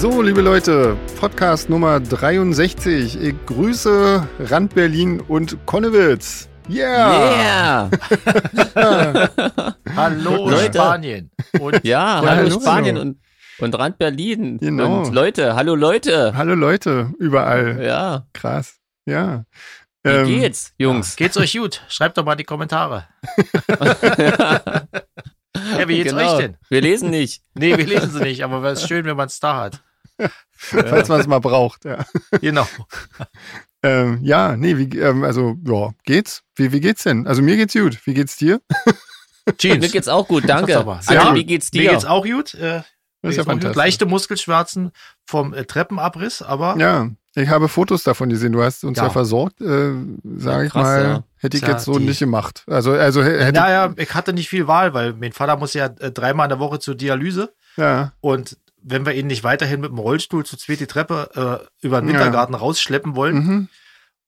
So, liebe Leute, Podcast Nummer 63. Ich grüße Rand Berlin und Konnewitz. Yeah! Yeah! Hallo Leute. Spanien. Und Ja, Ja, hallo hallo. Spanien und, und Rand Berlin. Genau. Und Leute, hallo Leute. Hallo Leute, überall. Ja, Krass. Ja. wie Ähm, geht's, Jungs? geht's euch gut? Schreibt doch mal in die Kommentare. Ja, wie geht's Genau. euch denn? Wir lesen nicht. Nee, wir lesen sie nicht, aber es ist schön, wenn man es da hat. Falls man es mal braucht, ja. Genau. Ähm, ja, nee, wie, ähm, also, ja, geht's? Wie, wie geht's denn? Also mir geht's gut. Wie geht's dir? Jeans. Mir geht's auch gut, danke. Andi, gut. wie geht's Mir dir? geht's auch gut. Äh, Das ist ja mir geht's auch gut. fantastisch. Leichte Muskelschmerzen vom äh, Treppenabriss, aber Ja, ich habe Fotos davon gesehen. Du hast uns ja, Ja. versorgt, äh, sage ich krass, mal. ja. Hätte ich jetzt so die- nicht gemacht. Also, also hä- hätte, naja, ich hatte nicht viel Wahl, weil mein Vater muss ja äh, dreimal in der Woche zur Dialyse ja, und wenn wir ihn nicht weiterhin mit dem Rollstuhl zu zweit die Treppe äh, über den Ja. Wintergarten rausschleppen wollen, mhm.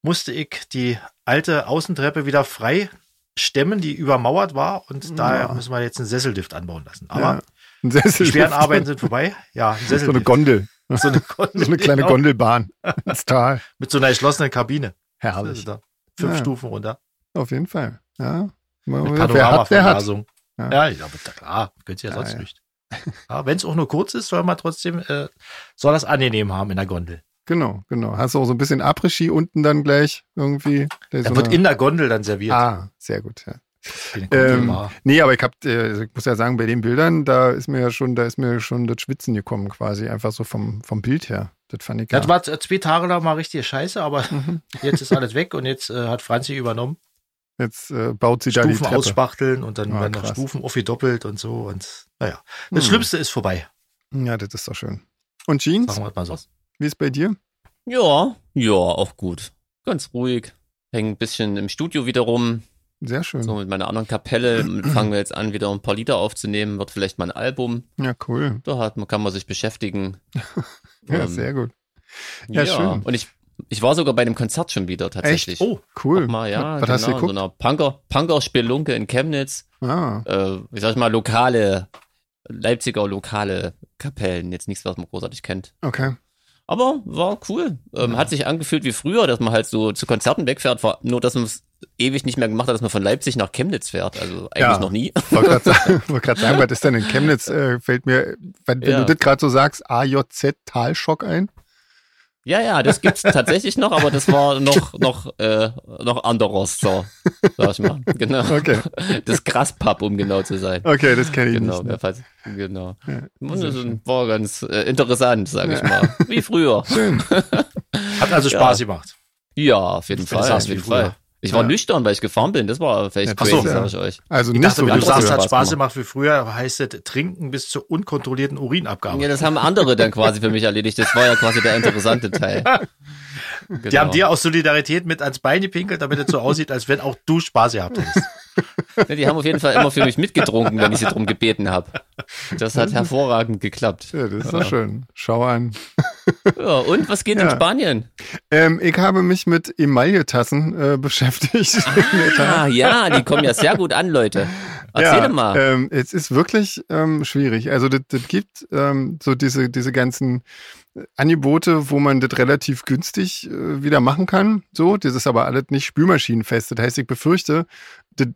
musste ich die alte Außentreppe wieder frei stemmen, die übermauert war und daher müssen wir jetzt einen Sessellift anbauen lassen. Aber ja. Die schweren Arbeiten sind vorbei. Ja, ein So eine. Gondel. So eine, Gondel, So eine kleine genau. Gondelbahn ins Tal. Mit so einer geschlossenen Kabine. Herrlich. Also fünf Ja. Stufen runter. Auf jeden Fall. Ja. Mit Wer hat, wer hat. Ja. Ja, ich glaube, klar, könnt ihr ja Ja, sonst ja. nicht. Ja, Wenn es auch nur kurz ist, soll man trotzdem, äh, soll das angenehm haben in der Gondel. Genau, genau. Hast du auch so ein bisschen Après-Ski unten dann gleich irgendwie? Da so wird eine- in der Gondel dann serviert. Ah, sehr gut, ja. Ähm, war. nee, aber ich hab, äh, ich muss ja sagen, bei den Bildern, da ist mir ja schon, da ist mir schon das Schwitzen gekommen quasi, einfach so vom, vom Bild her. Das fand ich ja. Das war z- zwei Tage lang mal richtig scheiße, aber Mhm. jetzt ist alles weg und jetzt äh, hat Franzi übernommen. Jetzt äh, baut sie da die Stufen Treppe. ausspachteln und dann Ah, werden noch. Stufen aufgedoppelt und so. Und naja, das Hm. Schlimmste ist vorbei. Ja, das ist doch schön. Und Jeans, Sagen wir es mal so. wie ist bei dir? Ja, ja, auch gut. Ganz ruhig. Häng ein bisschen im Studio wieder rum. Sehr schön. So mit meiner anderen Kapelle fangen wir jetzt an, wieder ein paar Lieder aufzunehmen. Wird vielleicht mal ein Album. Ja, cool. Da hat, man- kann man sich beschäftigen. Ja, Ähm, sehr gut. Ja, schön. Und ich, ich war sogar bei einem Konzert schon wieder tatsächlich. Oh, Cool. Mal, ja, Was genau, hast du in so geguckt? einer Punker, Punker-Spelunke in Chemnitz. Ah, Äh, ich sag mal, lokale, Leipziger lokale Kapellen. Jetzt nichts, was man großartig kennt. okay. Aber war cool. Ähm, hat sich angefühlt wie früher, dass man halt so zu Konzerten wegfährt, war nur, dass man es ewig nicht mehr gemacht hat, dass man von Leipzig nach Chemnitz fährt. Also eigentlich Ja. noch nie. Wollte gerade sagen, wollt sagen, was ist denn in Chemnitz? Äh, fällt mir, wenn, wenn Ja. du das gerade so sagst, AJZ Talschock ein? Ja, ja, das gibt's tatsächlich noch, aber das war noch, noch, äh, noch anderes, so, sag ich mal. Genau. Okay. Das Graspapp, um genau zu sein. Okay, das kenne ich Genau, nicht. Ne? falls, genau. Ja, das schön. war ganz äh, interessant, sag ich mal. Wie früher. Schön. hat also Ja. Spaß gemacht. Ja, auf jeden du Fall. Auf wie jeden früher. Fall. Ich war Ja. nüchtern, weil ich gefahren bin. Das war vielleicht Ja, ach crazy, so. sag ich euch. Also Ich nicht dachte, so wenn du wie sagst, hat Spaß gemacht. gemacht wie früher, heißt es trinken bis zur unkontrollierten Urinabgabe. Ja, das haben andere dann quasi für mich erledigt. Das war ja quasi der interessante Teil. Genau. Die haben dir aus Solidarität mit ans Bein gepinkelt, damit es so aussieht, als wenn auch du Spaß gehabt hättest. Ja, die haben auf jeden Fall immer für mich mitgetrunken, wenn ich sie drum gebeten habe. Das hat hervorragend geklappt. Ja, das ist doch schön. Schau an. Ja, und was geht Ja. in Spanien? Ähm, ich habe mich mit Emaille-Tassen äh, beschäftigt. Ah, ja, die kommen ja sehr gut an, Leute. Erzähl ja, mal. Ähm, es ist wirklich ähm, schwierig. Also das, das gibt ähm, so diese, diese ganzen Angebote, wo man das relativ günstig äh, wieder machen kann. So, das ist aber alles nicht spülmaschinenfest. Das heißt, ich befürchte,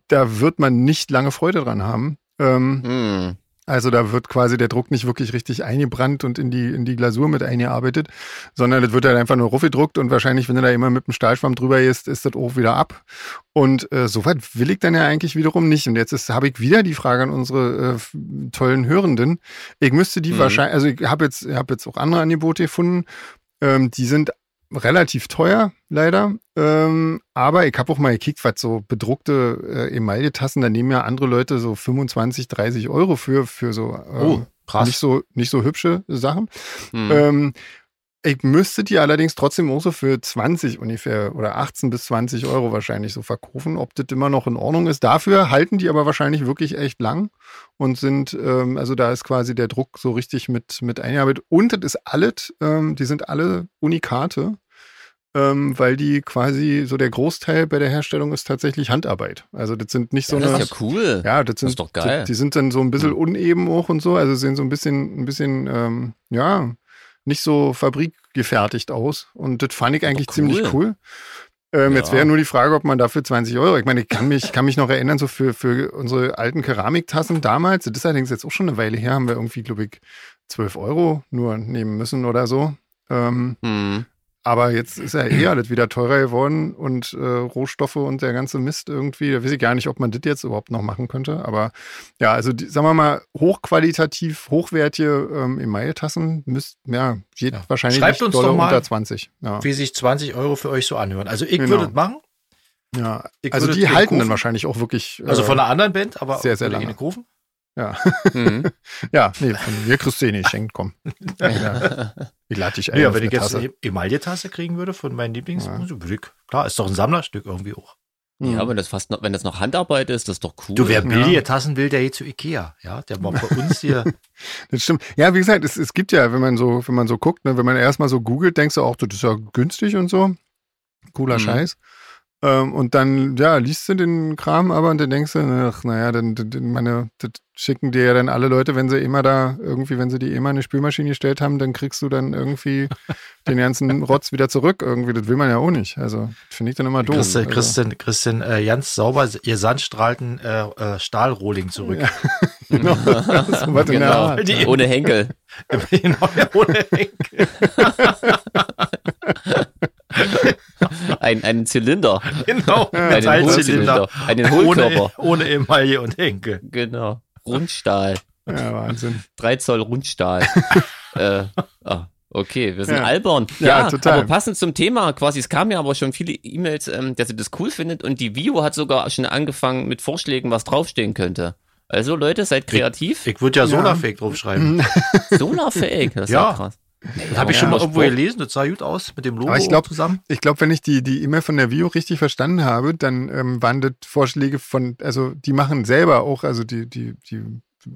da, wird man nicht lange Freude dran haben. Ähm, Hm. Also da wird quasi der Druck nicht wirklich richtig eingebrannt und in die, in die Glasur mit eingearbeitet, sondern das wird halt einfach nur ruffgedruckt und wahrscheinlich, wenn du da immer mit dem Stahlschwamm drüber gehst, ist das auch wieder ab. Und äh, so weit will ich dann ja eigentlich wiederum nicht. Und jetzt habe ich wieder die Frage an unsere äh, tollen Hörenden. Ich müsste die Mhm. wahrscheinlich, also ich habe jetzt, ich habe jetzt auch andere Angebote gefunden. Ähm, die sind relativ teuer, leider. Ähm, aber ich habe auch mal gekickt, was so bedruckte äh, Emaille-Tassen, da nehmen ja andere Leute so 25, 30 Euro für, für so äh, Oh, krass. nicht so nicht so hübsche Sachen. Hm. Ähm, ich müsste die allerdings trotzdem auch so für 20 ungefähr oder 18 bis 20 Euro wahrscheinlich so verkaufen, ob das immer noch in Ordnung ist. Dafür halten die aber wahrscheinlich wirklich echt lang und sind, ähm, also da ist quasi der Druck so richtig mit, mit eingearbeitet. Und das ist alles, ähm, die sind alle Unikate, ähm, weil die quasi so der Großteil bei der Herstellung ist tatsächlich Handarbeit. Also das sind nicht so das eine. ist ja cool. Ja, das, sind, ist doch geil. Die, die sind dann so ein bisschen uneben auch und so, also sehen so ein bisschen, ein bisschen, ähm, ja, nicht so fabrikgefertigt aus. Und das fand ich eigentlich cool. ziemlich cool. Ähm, Ja. Jetzt wäre nur die Frage, ob man dafür 20 Euro, ich meine, ich kann mich, kann mich noch erinnern, so für, für unsere alten Keramiktassen damals, das ist allerdings jetzt auch schon eine Weile her, haben wir irgendwie, glaube ich, 12 Euro nur nehmen müssen oder so. Ähm, Hm. Aber jetzt ist ja eh alles wieder teurer geworden und äh, Rohstoffe und der ganze Mist irgendwie. Da weiß ich gar nicht, ob man das jetzt überhaupt noch machen könnte. Aber ja, also die, sagen wir mal, hochqualitativ, hochwertige ähm, Emaille-Tassen müsst, ja, geht Ja. wahrscheinlich Schreibt uns doch mal, unter 20. Ja, Wie sich 20 Euro für euch so anhören. Also ich Genau. würde es machen. ja. Ich Also die halten dann wahrscheinlich auch wirklich. Also äh, von einer anderen Band, aber sehr, sehr lange. Ja, Mhm. ja, nee, von mir kriegst du eh nicht schenkt, komm. Ja. Ich lade dich ein. Ja, wenn ich eine jetzt eine Emaille-Tasse kriegen würde von meinen Lieblings, Ja. klar, ist doch ein Sammlerstück irgendwie auch. Mhm. Ja, wenn das fast noch, wenn das noch Handarbeit ist, das ist doch cool. Du, wer Ja. billige Tassen will, der geht zu Ikea. Ja, der war bei uns hier. Das stimmt. Ja, wie gesagt, es, es gibt ja, wenn man so, wenn man so guckt, ne, wenn man erstmal so googelt, denkst du auch, das ist ja günstig und so. Cooler Mhm. Scheiß. Ähm, und dann, ja, liest du den Kram aber und dann denkst du, ach, naja, dann, dann, meine, das schicken dir ja dann alle Leute, wenn sie immer da irgendwie, wenn sie die immer in eine Spülmaschine gestellt haben, dann kriegst du dann irgendwie den ganzen Rotz wieder zurück. Irgendwie, das will man ja auch nicht. Also, finde ich dann immer doof. Christian, also, Christian, Christian äh, ganz sauber ihr sandstrahlten äh, äh, Stahlrohling zurück. genau. so der genau. Art. Die- Ohne Henkel. genau, ohne Henkel. Ein, einen Zylinder. Genau, Einen Metallzylinder. Einen Hohlkörper. Ohne, ohne Emaille und Henkel. Genau. Rundstahl. Ja, Wahnsinn. 3 Zoll Rundstahl. äh, ah, okay, wir sind Ja. albern. Ja, total. Aber passend zum Thema quasi, es kamen ja aber schon viele E-Mails, ähm, dass ihr das cool findet und die Vio hat sogar schon angefangen mit Vorschlägen, was draufstehen könnte. Also Leute, seid kreativ. Ich würde ja Ja. Solarfake draufschreiben. Solarfähig, das ist ja, Ja. krass. Das habe ich schon mal irgendwo gelesen, das sah gut aus mit dem Logo Aber ich glaub- zusammen. Ich glaube, wenn ich die die E-Mail von der Vio richtig verstanden habe, dann ähm, waren das Vorschläge von, also die machen selber auch, also die die die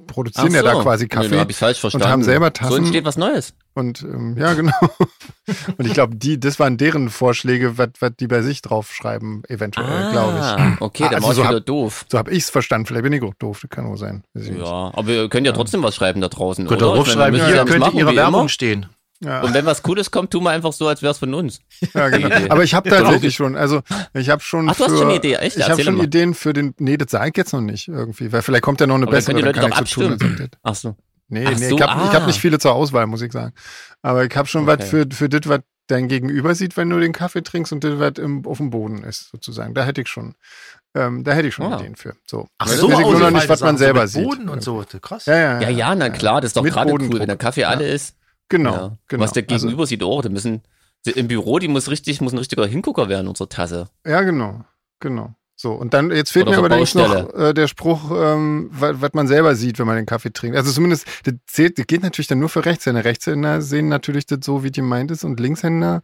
produzieren Ach ja da so. quasi Nee, Kaffee da hab ich falsch verstanden. haben selber So Tassen. entsteht was Neues. und ähm, ja genau. und ich glaube, die das waren deren Vorschläge, was die bei sich draufschreiben, eventuell, glaube ich. Ah, okay, dann Also war so ich wieder hab- doof. So habe ich es verstanden. Vielleicht bin ich auch doof. Das kann auch sein. Ja, aber ihr könnt ja trotzdem was schreiben da draußen. Könnt oder? ihr draufschreiben, wir ja nichts könnte machen, ihre wie Werbung immer. stehen. Ja. Und wenn was Cooles kommt, tun wir einfach so, als wär's von uns. Ja, genau. Aber ich habe Ja, tatsächlich schon, also ich habe schon Ach, du für, hast schon eine Idee, echt? Ich habe schon mal. Ideen für den, nee, das sage ich jetzt noch nicht irgendwie, weil vielleicht kommt ja noch eine Aber dann bessere, können die dann Leute doch tun, abstimmen. das- Ach so. Nee, Ach nee, so, ich habe ich hab ah. nicht viele zur Auswahl, muss ich sagen. Aber ich habe schon was Okay. für, für das, was dein Gegenüber sieht, wenn du den Kaffee trinkst und das, was im, auf dem Boden ist, sozusagen. Da hätte ich schon, ähm, da hätte ich schon Ah. Ideen für. So. Ach so, ich nur noch ausgefallene nicht, was man selber sieht. Boden und so, krass. Ja, ja, Ja, ja, na klar, das ist doch gerade cool, wenn der Kaffee alle ist. Genau, ja. genau. Was der Also- Gegenüber sieht, oh, da müssen, im Büro, die muss richtig, muss ein richtiger Hingucker werden, unsere Tasse. Ja, genau, genau. So, und dann, jetzt fehlt Oder mir allerdings der noch äh, der Spruch, ähm, was man selber sieht, wenn man den Kaffee trinkt. Also zumindest, das, zählt, das geht natürlich dann nur für Rechtshänder. Rechtshänder sehen natürlich das so, wie gemeint ist, und Linkshänder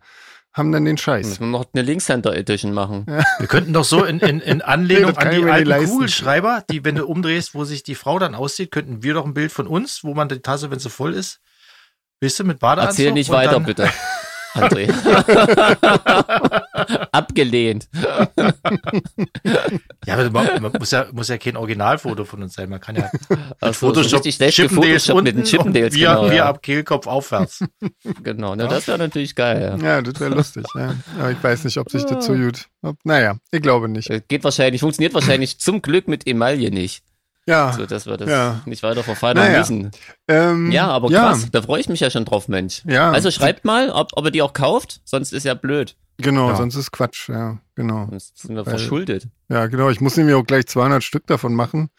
haben dann den Scheiß. Müssen wir noch eine Linkshänder Edition machen. Wir könnten doch so in, in, in Anlehnung Nee, an die alten leisten. Kugelschreiber, die, wenn du umdrehst, wo sich die Frau dann aussieht, könnten wir doch ein Bild von uns, wo man die Tasse, wenn sie voll ist, weißt du, mit Badeanzug. Erzähl nicht weiter, dann, bitte. André. Abgelehnt. Ja, aber man, man muss ja, muss ja kein Originalfoto von uns sein. Man kann ja Also, so richtig schlecht Chippendales mit den Chippendales, wir, genau. wir ja. ab Kehlkopf aufwärts. Genau, ne, das wäre natürlich geil. Ja. Ja, das wäre lustig, ja. Aber ich weiß nicht, ob sich das so gut. Ob, naja, ich glaube nicht. Äh, Geht wahrscheinlich, funktioniert wahrscheinlich zum Glück mit Emaille nicht. Ja. So, dass wir das Ja. nicht weiter verfeinern Naja. müssen. Ähm, Ja, aber ja, krass, da freue ich mich ja schon drauf, Mensch. Ja. Also schreibt mal, ob, ob ihr die auch kauft, sonst ist ja blöd. Genau, Ja. sonst ist Quatsch, ja, genau. Sonst sind wir Weil- verschuldet. Ja, genau. Ich muss nämlich auch gleich 200 Stück davon machen.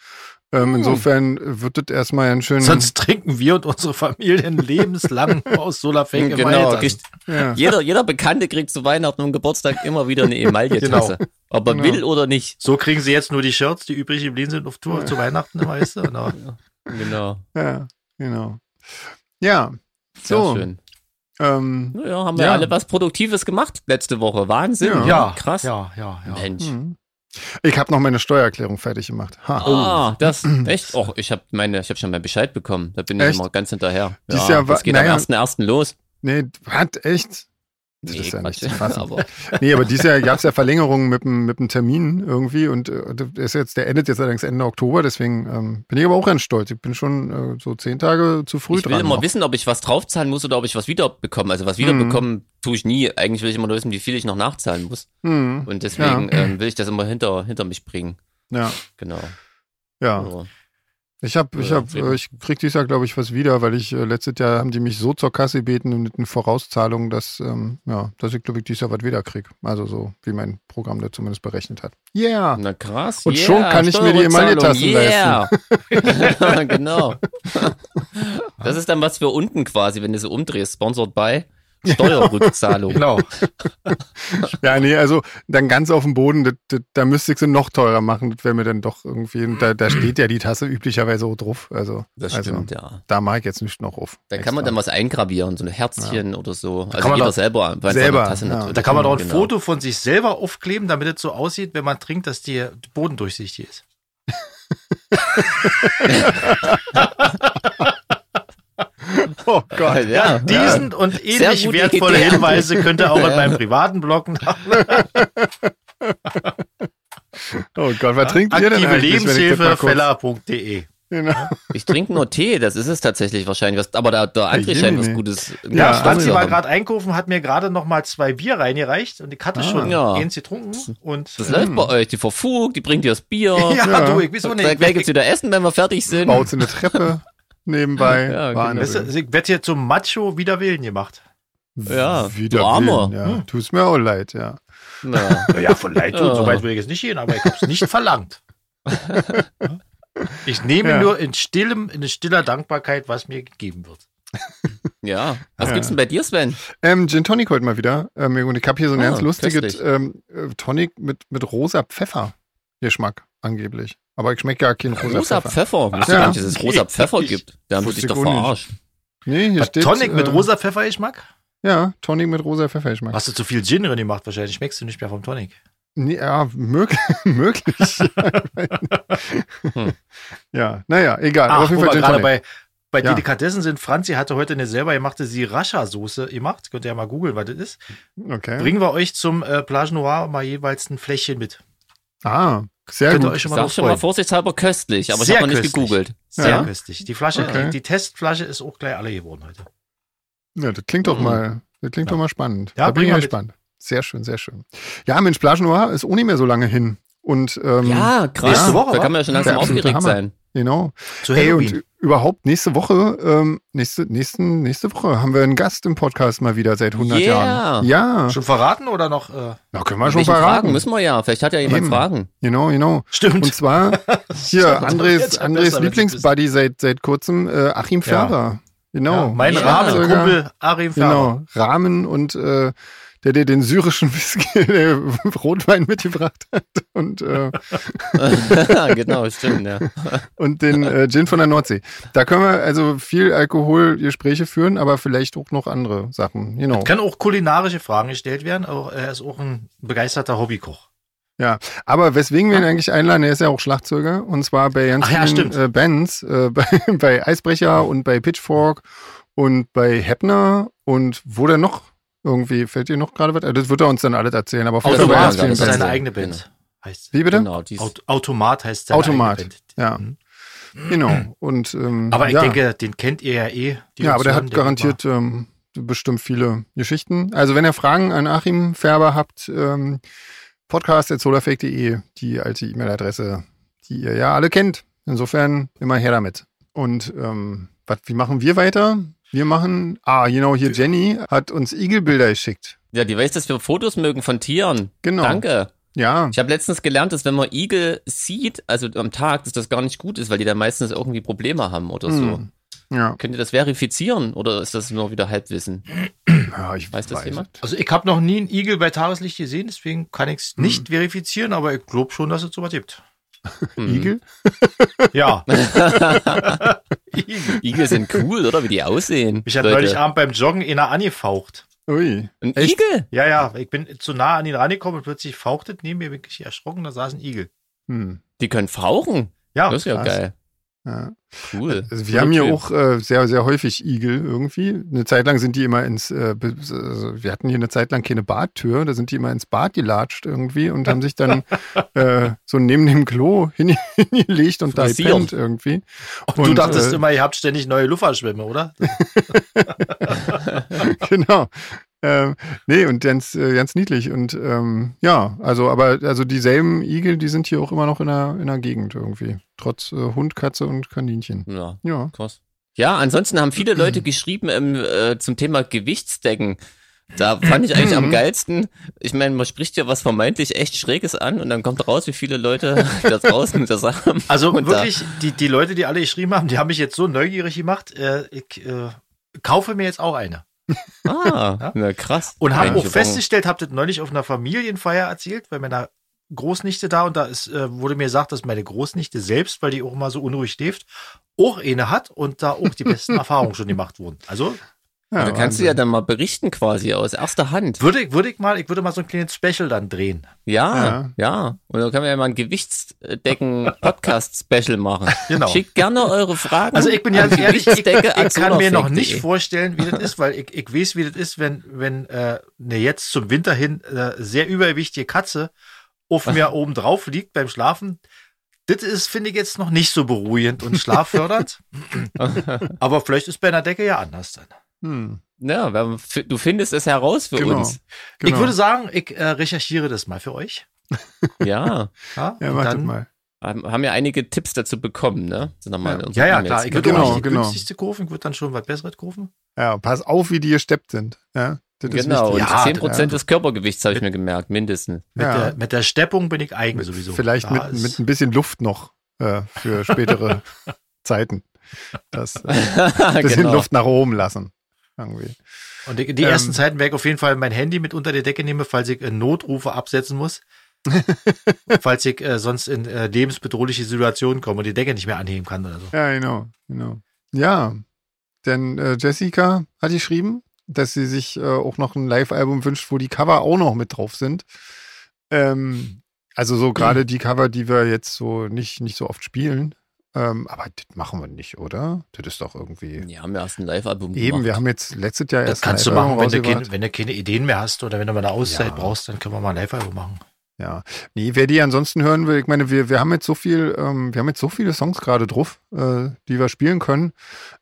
Ähm, insofern wird das erstmal ein schön. Sonst trinken wir und unsere Familien lebenslang aus Solarfake Genau, ja. jeder, jeder Bekannte kriegt zu Weihnachten und Geburtstag immer wieder eine Emaille-Tasse. Ob er Genau. will oder nicht. So kriegen sie jetzt nur die Shirts, die übrig geblieben sind auf Tour zu Weihnachten, weißt du? Na, Genau. ja, genau. Ja, Sehr so. schön. Ähm, Naja, haben wir Ja. alle was Produktives gemacht letzte Woche. Wahnsinn. Ja. ja, Krass. Ja, ja, ja. Mensch. hm. Ich habe noch meine Steuererklärung fertig gemacht. Ha. Ah, das, echt? Och, ich habe meine, ich habe schon mal Bescheid bekommen. Da bin ich Echt? immer ganz hinterher. Dieses Ja, Jahr war- das geht naja. am 1.1. los. Nee, hat echt. Das Nee, ist ja nicht zu aber Nee, aber dieses Jahr gab es ja Verlängerungen mit dem, mit dem Termin irgendwie und äh, der ist jetzt, der endet jetzt allerdings Ende Oktober, deswegen ähm, bin ich aber auch ganz stolz. Ich bin schon äh, so zehn Tage zu früh ich will dran. immer noch. wissen, ob ich was draufzahlen muss oder ob ich was wiederbekomme. Also was Mhm. wiederbekommen tue ich nie. Eigentlich will ich immer nur wissen, wie viel ich noch nachzahlen muss. Hm, Und deswegen ähm, will ich das immer hinter, hinter mich bringen. ja, Genau. ja. So. Ich hab, ich Ja, hab, eben. äh, ich krieg dieses Jahr, glaube ich, was wieder, weil ich äh, letztes Jahr haben die mich so zur Kasse gebeten mit den Vorauszahlungen, dass, ähm, ja, dass ich, glaube ich, dieses Jahr was wieder krieg. Also so, wie mein Programm da zumindest berechnet hat. Yeah! Na krass. Und yeah, schon kann ich mir die Emaille-Tassen yeah. genau. Das ist dann was für unten quasi, wenn du so umdrehst. Sponsored by Steuerrückzahlung. Genau. Ja, nee, also dann ganz auf dem Boden, das, das, da müsste ich sie noch teurer machen. Das wäre mir dann doch irgendwie, da, da steht ja die Tasse üblicherweise auch drauf. Also, Das also stimmt, ja. da mache ich jetzt nicht noch auf. Da kann man dann was eingravieren, so ein Herzchen oder so. Also kann man jeder doch selber. bei selber, Tasse ja. natürlich. Da kann man doch ein Genau. Foto von sich selber aufkleben, damit es so aussieht, wenn man trinkt, dass die Boden durchsichtig ist. Oh Gott. Ja, Diesen und Sehr ähnlich wertvolle Idee. Hinweise könnt ihr auch in Ja. meinem privaten Blog Oh Gott, was trinkt ihr denn eigentlich? Lebenshilfefeller.de. Genau. Ich trinke nur Tee, das ist es tatsächlich wahrscheinlich. Was, aber der, der André scheint was Gutes. Ja, Ja, Franzi zu war gerade einkaufen, hat mir gerade noch mal zwei Bier reingereicht und ich hatte Ah. schon Ja. eins getrunken. Und Das läuft bei euch. Die verfugt, die bringt dir das Bier. ja, Ja. du, ich weiß auch nicht. gleich gibt's wieder Essen, wenn wir fertig sind. Baut sie eine Treppe nebenbei. Ja, genau. Weißt du, Wahnsinn. ich werde hier zum Macho wider Willen gemacht. Ja, Wieder du Armer. Ja. Tut's mir auch leid, ja. Na, Ja, von Leid tut, Ja. so weit will ich jetzt nicht gehen, aber ich habe es nicht verlangt. Ich nehme Ja. nur in stillem, in stiller Dankbarkeit, was mir gegeben wird. ja. Was Ja. gibt's denn bei dir, Sven? Ähm, Gin Tonic heute mal wieder. Ähm, und ich habe hier so ein Ah, ganz lustiges ähm, äh, Tonic mit, mit rosa Pfeffer. Geschmack, angeblich. Aber ich schmecke gar keinen rosa, Rosa Pfeffer. Pfeffer. Wusste Ja. gar nicht, dass es rosa Pfeffer gibt. Da doch ich auch nicht. verarscht. Nee, hier steht. Tonic mit äh, rosa Pfeffergeschmack? Ja, Tonic mit rosa Pfeffergeschmack. Hast du zu viel Gin drin gemacht wahrscheinlich? Schmeckst du nicht mehr vom Tonic? Nee, ja, möglich. möglich. Hm. Ja, naja, egal. Aber Ach, auf jeden Fall Gin gerade Tonic. bei, bei Ja. Delikatessen sind. Franzi hatte heute eine selber gemachte Sriracha-Soße gemacht. Könnt ihr ja mal googeln, was das ist. Okay. Bringen wir euch zum äh, Plage Noir mal jeweils ein Fläschchen mit. Ah, sehr Könnt ihr gut. euch schon Ich mal schon mal vorsichtshalber köstlich, aber ich Sehr habe noch nicht gegoogelt. Sehr Ja. köstlich. Die Flasche, Okay. die, Testflasche ist auch gleich alle geworden heute. Ja, das klingt doch Mhm. mal, das klingt Ja. doch mal spannend. Ja, da bin ich gespannt. Sehr schön, sehr schön. Ja, Mensch, Plage Noir ist auch nicht mehr so lange hin. Und ähm, Ja, krass. Nächste Woche, da kann man ja schon langsam aufgeregt sein. Genau. Zu Ey, Halloween. und überhaupt nächste Woche, ähm, nächste, nächsten, nächste Woche haben wir einen Gast im Podcast mal wieder seit 100 Yeah. Jahren. Ja, Schon verraten oder noch? Äh, da können wir schon Welche Fragen verraten. müssen wir ja. Vielleicht hat ja jemand Eben. Fragen. Genau, genau. stimmt. Und zwar hier Andres, Andres Lieblingsbuddy seit, seit kurzem, äh, Achim Färber. Genau. ja, mein Ja. Rahmenkumpel Arim Ferber. Genau, Rahmen und äh, der, der den syrischen Whisky, der Rotwein mitgebracht hat und, äh, genau, stimmt, ja. und den äh, Gin von der Nordsee. Da können wir also viel Alkoholgespräche führen, aber vielleicht auch noch andere Sachen. Genau. Kann auch kulinarische Fragen gestellt werden. Auch, er ist auch ein begeisterter Hobbykoch. Aber weswegen wir ihn eigentlich einladen, er ist ja auch Schlagzeuger und zwar bei ganz Ach ja, vielen äh, Bands, äh, bei, bei Eisbrecher und bei Pitchfork und bei Heppner und wo der noch irgendwie, fällt dir noch gerade was? Äh, Das wird er uns dann alles erzählen, aber vorher Automat, ist seine Bands. eigene Genau. Band. Heißt. Wie bitte? Genau, Aut Automat heißt seine Automat, eigene Band. ja. Mhm. Genau. Und, ähm, Aber ich ja. denke, den kennt ihr ja eh. die ja, aber der hat garantiert ähm, bestimmt viele Geschichten. Also wenn ihr Fragen an Achim Färber habt, ähm, podcast.solarfake.de, die alte E-Mail-Adresse, die ihr ja alle kennt. Insofern immer her damit. Und ähm, was, wie machen wir weiter? Wir machen, ah, genau, hier Jenny hat uns Igelbilder geschickt. ja, die weiß, dass wir Fotos mögen von Tieren. Genau. Danke. Ja, Ich habe letztens gelernt, dass wenn man Igel sieht, also am Tag, dass das gar nicht gut ist, weil die dann meistens irgendwie Probleme haben oder so. Hm. ja. Könnt ihr das verifizieren oder ist das nur wieder Halbwissen? ja ich Weiß das jemand? Also ich habe noch nie einen Igel bei Tageslicht gesehen, deswegen kann ich es Hm. nicht verifizieren, aber ich glaube schon, dass es sowas gibt. Hm. Igel? Ja. Igel. Igel sind cool, oder? Wie die aussehen. Mich hat Leute. neulich Abend beim Joggen einer angefaucht. Ui. Ein Echt? Igel? Ja, ja, ich bin zu nah an ihn rangekommen und plötzlich fauchtet neben mir wirklich erschrocken, da saß ein Igel. Hm. Die können fauchen. Ja, Das ist ja krass. geil. Ja. Cool. Also wir haben hier auch äh, sehr, sehr häufig Igel irgendwie. Eine Zeit lang sind die immer ins, äh, also wir hatten hier eine Zeit lang keine Badtür, da sind die immer ins Bad gelatscht irgendwie und haben sich dann äh, so neben dem Klo hin, hingelegt und da Frisiert. gepennt irgendwie. Und, du Und, dachtest äh, immer, ihr habt ständig neue Luftfahrtschwämme, oder? genau. Ähm, nee, und ganz, äh, ganz niedlich. Und ähm, ja, also, aber also dieselben Igel, die sind hier auch immer noch in der, in der Gegend irgendwie. Trotz äh, Hund, Katze und Kaninchen. Ja, Ja. krass. Ja, ansonsten haben viele Leute geschrieben ähm, äh, zum Thema Gewichtsdecken. Da fand ich eigentlich am geilsten. Ich meine, man spricht ja was vermeintlich echt Schräges an und dann kommt raus, wie viele Leute da draußen das haben. Also Und wirklich, die, die Leute, die alle geschrieben haben, die haben mich jetzt so neugierig gemacht. Äh, ich äh, kaufe mir jetzt auch eine. Ah, Ja. na krass. Und haben auch festgestellt, habt ihr neulich auf einer Familienfeier erzählt, bei meiner Großnichte da und da ist, äh, wurde mir gesagt, dass meine Großnichte selbst, weil die auch immer so unruhig schläft, auch eine hat und da auch die besten Erfahrungen schon gemacht wurden. Also ja da kannst du ja dann mal berichten quasi aus erster Hand. würde ich, würde ich mal, ich würde mal so ein kleines Special dann drehen. Ja, Ja. ja. Und dann können wir ja mal ein Gewichtsdecken-Podcast-Special machen. Genau. Schickt gerne eure Fragen. Also ich bin ja ehrlich, ich, ich, kann mir noch nicht vorstellen, wie das ist, weil ich, ich weiß, wie das ist, wenn, wenn äh, eine jetzt zum Winter hin äh, sehr übergewichtige Katze auf mir oben drauf liegt beim Schlafen. Das ist, finde ich, jetzt noch nicht so beruhigend und schlaffördernd. Aber vielleicht ist bei einer Decke ja anders dann. Hm, Ja, du findest es heraus für Genau. uns. genau. Ich würde sagen, ich äh, recherchiere das mal für euch. Ja. Ja, ja, dann, mal. Haben haben ja einige Tipps dazu bekommen, ne? Sind noch mal in ja, ja, E-Mails klar. Ich würde Genau, auch nicht die genau. günstigste kaufen. Ich würde dann schon was Besseres kaufen. Ja, pass auf, wie die gesteppt sind. Ja, das ist Genau, und. Ja, 10% ja. des Körpergewichts habe ich mir gemerkt, mindestens. Mit, Ja. der, mit der Steppung bin ich eigen sowieso. Vielleicht mit, mit ein bisschen Luft noch äh, für spätere Zeiten. Das äh, ein bisschen genau. Luft nach oben lassen. Irgendwie. Und die, die Ähm. ersten Zeiten werde ich auf jeden Fall mein Handy mit unter die Decke nehme, falls ich äh, Notrufe absetzen muss. falls ich äh, sonst in äh, lebensbedrohliche Situationen komme und die Decke nicht mehr anheben kann oder so. Ja, genau, genau. Ja, denn äh, Jessica hat geschrieben, dass sie sich äh, auch noch ein Live-Album wünscht, wo die Cover auch noch mit drauf sind. Ähm, also so gerade die Cover, die wir jetzt so nicht, nicht so oft spielen. Ähm, aber das machen wir nicht, oder? Das ist doch irgendwie. Die haben ja erst ein Live-Album Eben, gemacht. wir haben jetzt letztes Jahr Das erst kannst du ein machen, Live-Album wenn du, keine, wenn du keine Ideen mehr hast oder wenn du mal eine Auszeit Ja. brauchst, dann können wir mal ein Live-Album machen. Ja, nee, wer die ansonsten hören will, ich meine, wir, wir haben jetzt so viel, ähm, wir haben jetzt so viele Songs gerade drauf, äh, die wir spielen können,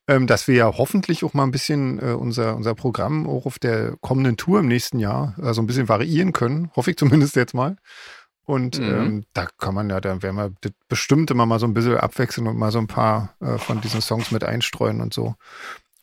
ähm, dass wir ja hoffentlich auch mal ein bisschen äh, unser, unser Programm auch auf der kommenden Tour im nächsten Jahr äh, so ein bisschen variieren können, hoffe ich zumindest jetzt mal. Und Mhm. ähm, da kann man ja, da werden wir das bestimmt immer mal so ein bisschen abwechseln und mal so ein paar äh, von diesen Songs mit einstreuen und so.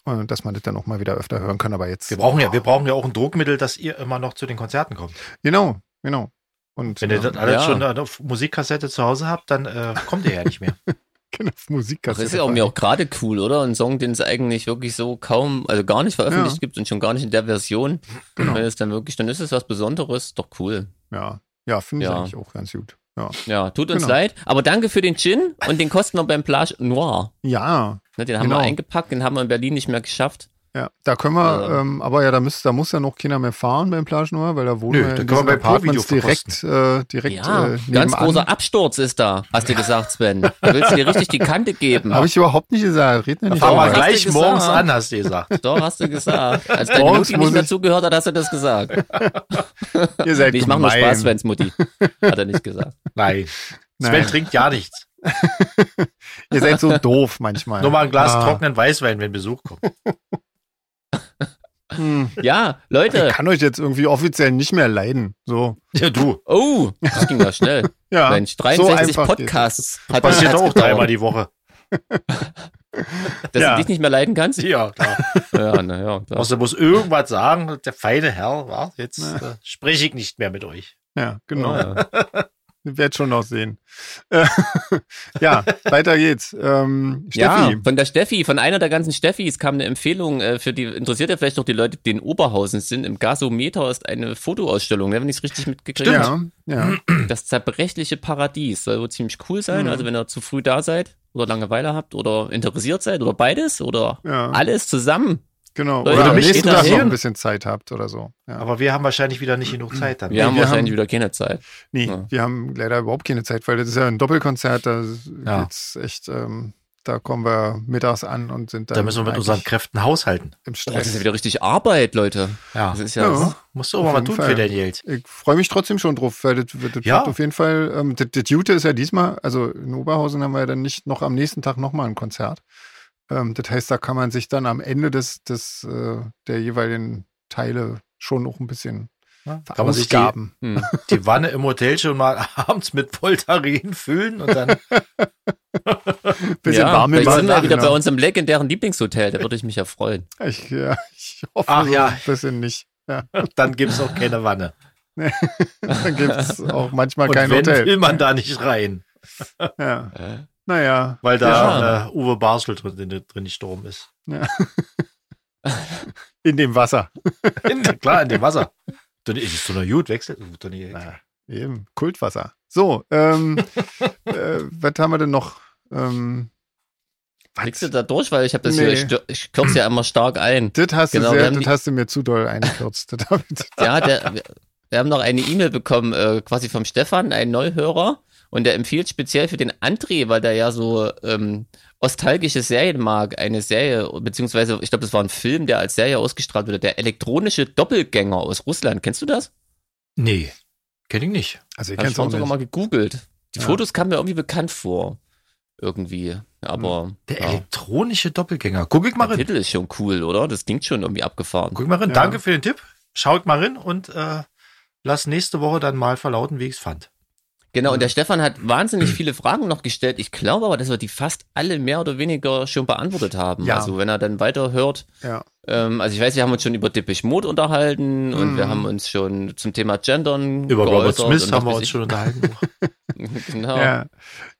Und dass man das dann auch mal wieder öfter hören kann, aber jetzt. Wir brauchen ja, wir brauchen ja auch ein Druckmittel, dass ihr immer noch zu den Konzerten kommt. Genau, genau. Und Wenn ihr äh, das alles Ja. schon auf Musikkassette zu Hause habt, dann äh, kommt ihr ja nicht mehr. genau, auf Musik Das ist ja auch mir auch gerade cool, oder? Ein Song, den es eigentlich wirklich so kaum, also gar nicht veröffentlicht Ja. gibt und schon gar nicht in der Version. Genau. Wenn es dann wirklich, dann ist es was Besonderes, doch cool. Ja, ja finde ich Ja. eigentlich auch ganz gut. Ja. Ja, tut uns Genau. leid, aber danke für den Gin und den kosten wir beim Plage Noir. Ja, Ne, den haben Genau. wir eingepackt, den haben wir in Berlin nicht mehr geschafft. Ja. Da können wir, Ja. ähm, aber ja, da, müsst, da muss ja noch keiner mehr fahren beim Plage Noir, weil da wohnen Nö, wir da können wir Pro-Video Apartments direkt, äh, direkt Ja, äh, ganz großer Absturz ist da, hast du gesagt, Sven. Du willst dir richtig die Kante geben. Habe ich überhaupt nicht gesagt. Red nicht auf. du gleich gesagt. morgens an, hast du gesagt. Doch, hast du gesagt. Als deine Morgens Mutti muss nicht mehr ich- zugehört hat, hast du das gesagt. Ihr seid Nee, ich mache nur. Spaß, Svens Mutti. Hat er nicht gesagt. Nein. Sven Nein. trinkt ja nichts. Ihr seid so doof manchmal. Nur mal ein Glas Ah. trockenen Weißwein, wenn Besuch kommt. Hm. Ja, Ich Leute. kann euch jetzt irgendwie offiziell nicht mehr leiden. So. Ja, du. Oh, das ging ja schnell. Ja. Mensch, so 63 einfach Podcasts. Das Hat passiert auch dreimal die Woche. Dass Ja. du dich nicht mehr leiden kannst? Ja, klar. Ja, naja. klar. Außer muss irgendwas sagen, der feine Herr, wa? jetzt äh, spreche ich nicht mehr mit euch. Ja, genau. Ja. Ich werde schon noch sehen. Äh, ja, weiter geht's. Ähm, Ja, Steffi. von der Steffi, von einer der ganzen Steffis kam eine Empfehlung äh, für die, interessiert ja vielleicht auch die Leute, die in Oberhausen sind. Im Gasometer ist eine Fotoausstellung, ne, wenn ich es richtig mitgekriegt habe. Ja, ja. Das zerbrechliche Paradies soll wohl ziemlich cool sein. Mhm. Also wenn ihr zu früh da seid oder Langeweile habt oder interessiert seid oder beides oder ja. alles zusammen. Genau. Leute, Oder am nächsten Tag noch ein bisschen Zeit habt oder so. Ja. Aber wir haben wahrscheinlich wieder nicht genug Zeit dann. Wir haben wir wahrscheinlich haben- wieder keine Zeit. Nee, Ja. wir haben leider überhaupt keine Zeit, weil das ist ja ein Doppelkonzert, da Ja. geht's echt, ähm, da kommen wir mittags an und sind dann. Da müssen wir mit unseren Kräften haushalten. im Oh, das Stress. ist ja wieder richtig Arbeit, Leute. Ja. Das ist ja, Ja. Musst du auch mal tun Fall. für dein Geld. Ich freue mich trotzdem schon drauf, weil das, das Ja. wird auf jeden Fall, ähm, das, das Gute ist ja diesmal, also in Oberhausen haben wir ja dann nicht noch am nächsten Tag nochmal ein Konzert. Ähm, das heißt, da kann man sich dann am Ende des, des äh, der jeweiligen Teile schon noch ein bisschen Ja, Kann man sich die, hm. die Wanne im Hotel schon mal abends mit Voltaren füllen und dann bisschen ja, warm im vielleicht sind wir wieder genau. bei unserem legendären Lieblingshotel. Da würde ich mich ja freuen. Ich, ja, ich hoffe Ach ja. ein bisschen nicht. Ja. dann gibt's auch keine Wanne. Dann gibt es auch manchmal Und kein wenn, Hotel. will man da nicht rein, Ja. Naja. weil da Ja. äh, Uwe Basel drin, drin gestorben ist. In dem Wasser. In, klar, in dem Wasser. Dann ist es so eine gut, wechselt. Na, eben, Kultwasser. So, ähm, äh, was haben wir denn noch? Ähm, Kriegst du da durch, weil ich habe das Nee. hier, ich, kürze ja immer stark ein. das hast Genau, du wir sehr, haben das die- hast du mir zu doll eingekürzt. Ja, der, wir, wir haben noch eine E-Mail bekommen, äh, quasi vom Stefan, ein Neuhörer. Und der empfiehlt speziell für den André, weil der ja so ähm, nostalgische Serien mag, eine Serie, beziehungsweise, ich glaube, das war ein Film, der als Serie ausgestrahlt wurde, der elektronische Doppelgänger aus Russland. Kennst du das? Nee, kenn ich nicht. also ich Hab ich kenn's auch vorhin sogar nicht. mal gegoogelt. Die Ja. Fotos kamen mir irgendwie bekannt vor. Irgendwie. Aber Der ja. elektronische Doppelgänger. Guck ich mal der rein. Titel ist schon cool, oder? Das klingt schon irgendwie abgefahren. Guck ich mal rein. Ja. Danke für den Tipp. Schaut mal rein und äh, lass nächste Woche dann mal verlauten, wie ich es fand. Genau, und der Stefan hat wahnsinnig viele Fragen noch gestellt. Ich glaube aber, dass wir die fast alle mehr oder weniger schon beantwortet haben. Ja. Also wenn er dann weiterhört. Ja. Ähm, also ich weiß, wir haben uns schon über Depeche Mode unterhalten und Mhm. wir haben uns schon zum Thema Gendern Über Robert Smith und haben wir uns schon unterhalten. genau. Ja.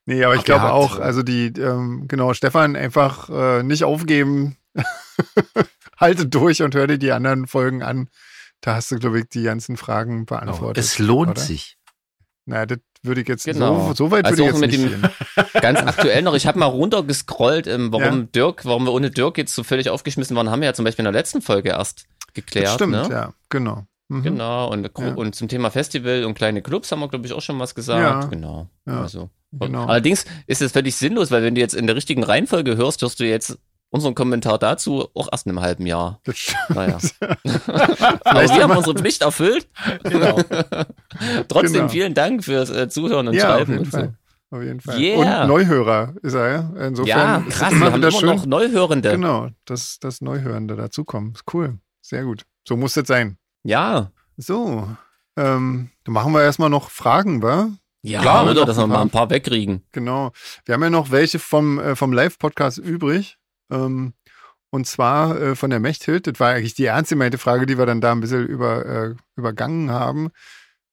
Nee, aber ich glaube auch, also die, ähm, genau, Stefan, einfach äh, nicht aufgeben. Halte durch und hör dir die anderen Folgen an. Da hast du, glaube ich, die ganzen Fragen beantwortet. es lohnt oder? sich. Na, das würde ich jetzt Genau. so, so weit Also würde ich auch jetzt nicht. Ganz aktuell noch, ich habe mal runtergescrollt, ähm, warum Ja. Dirk, warum wir ohne Dirk jetzt so völlig aufgeschmissen waren, haben wir ja zum Beispiel in der letzten Folge erst geklärt. Das stimmt, ne? ja, genau. Mhm. Genau, und, Ja. und zum Thema Festival und kleine Clubs haben wir, glaube ich, auch schon was gesagt. Ja. Genau. Ja. Also. Genau. Allerdings ist es völlig sinnlos, weil wenn du jetzt in der richtigen Reihenfolge hörst, hörst du jetzt unseren Kommentar dazu auch erst in einem halben Jahr. Naja. Aber wir haben unsere Pflicht erfüllt. Genau. Trotzdem Genau. vielen Dank fürs äh, Zuhören und ja, Schreiben und Fall. Auf jeden Fall. Yeah. Und Neuhörer ist er, ja. so. Insofern Ja, ist krass, immer wir haben immer schön. noch Neuhörende. Genau, dass das Neuhörende dazukommen. Ist cool. Sehr gut. So muss das sein. Ja. So, ähm, dann machen wir erstmal noch Fragen, wa? Ja, Klar, oder? Dass wir mal ein paar wegkriegen. Genau. Wir haben ja noch welche vom, äh, vom Live-Podcast übrig. Ähm, und zwar äh, von der Mechthild. Das war eigentlich die ernst gemeinte Frage, die wir dann da ein bisschen über, äh, übergangen haben,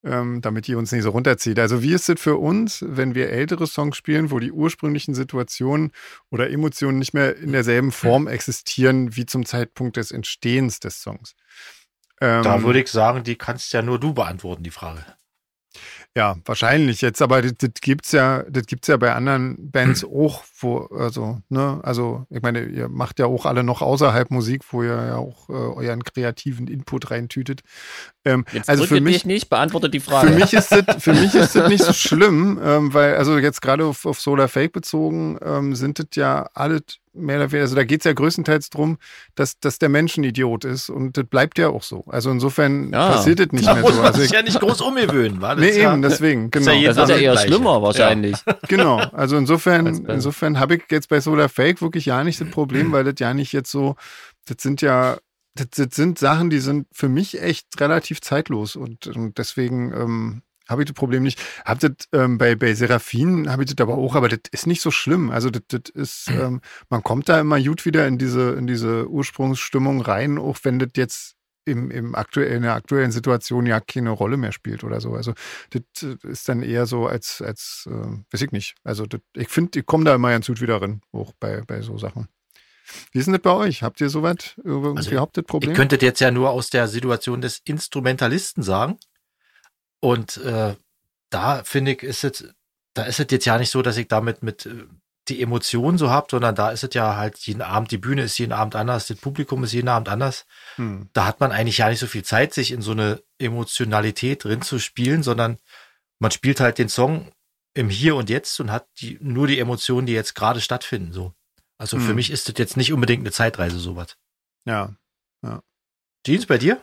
ähm, damit die uns nicht so runterzieht. Also wie ist es für uns, wenn wir ältere Songs spielen, wo die ursprünglichen Situationen oder Emotionen nicht mehr in derselben Form existieren wie zum Zeitpunkt des Entstehens des Songs? Ähm, Da würde ich sagen, die kannst ja nur du beantworten, die Frage. Ja, wahrscheinlich jetzt, aber das, das gibt's ja, das gibt's ja bei anderen Bands auch, wo, also, ne, also, ich meine, ihr macht ja auch alle noch außerhalb Musik, wo ihr ja auch äh, euren kreativen Input reintütet. Ähm, Jetzt also für mich, nicht, beantworte die Frage. für mich ist das, für mich ist das nicht so schlimm, ähm, weil, also jetzt gerade auf, auf Solar Fake bezogen, ähm, sind das ja alle mehr oder weniger, also da geht's ja größtenteils drum, dass, dass der Mensch ein Idiot ist und das bleibt ja auch so. Also insofern Ja. passiert das nicht Da mehr muss so. man Also sich ich, ja nicht groß umgewöhnen, war das nee, ja, eben, deswegen, ja genau. jeden das wird ja Abend eher gleiche. schlimmer wahrscheinlich. Genau, also insofern, insofern habe ich jetzt bei Solar Fake wirklich ja nicht das Problem, weil das ja nicht jetzt so, das sind ja, das, das sind Sachen, die sind für mich echt relativ zeitlos und, und deswegen ähm, habe ich das Problem nicht. Hab das ähm, bei, bei Seraphin habe ich das aber auch, aber das ist nicht so schlimm. Also das, das ist, ähm, man kommt da immer gut wieder in diese, in diese Ursprungsstimmung rein, auch wenn das jetzt im, im aktuellen, in der aktuellen Situation ja keine Rolle mehr spielt oder so. Also das äh, ist dann eher so als, als äh, weiß ich nicht. Also das, ich finde, ich komme da immer ganz gut wieder rein, auch bei, bei so Sachen. Wie ist denn das bei euch? Habt ihr soweit Also, überhaupt das Problem? Ich könnte das jetzt ja nur aus der Situation des Instrumentalisten sagen. Und äh, da finde ich, ist es, da ist es jetzt ja nicht so, dass ich damit mit äh, die Emotionen so hab, sondern da ist es ja halt jeden Abend, die Bühne ist jeden Abend anders, das Publikum ist jeden Abend anders. hm. Da hat man eigentlich ja nicht so viel Zeit, sich in so eine Emotionalität drin zu spielen, sondern man spielt halt den Song im Hier und Jetzt und hat die, nur die Emotionen, die jetzt gerade stattfinden. So. Also für Hm. mich ist das jetzt nicht unbedingt eine Zeitreise, sowas. Ja. Jeans, bei dir?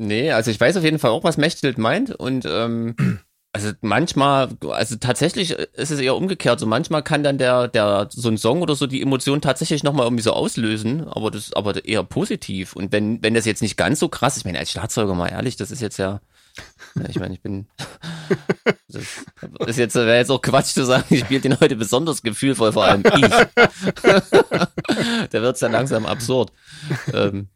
Nee, also ich weiß auf jeden Fall auch, was Mechthild meint und ähm, also manchmal, also tatsächlich ist es eher umgekehrt. So manchmal kann dann der, der so ein Song oder so die Emotion tatsächlich nochmal irgendwie so auslösen, aber das aber eher positiv. Und wenn, wenn das jetzt nicht ganz so krass, ich meine, als Schlagzeuger mal ehrlich, das ist jetzt ja, ich meine, ich bin das ist jetzt, wäre jetzt auch Quatsch zu sagen, ich spiele den heute besonders gefühlvoll, vor allem ich. da wird's dann langsam absurd. Ähm,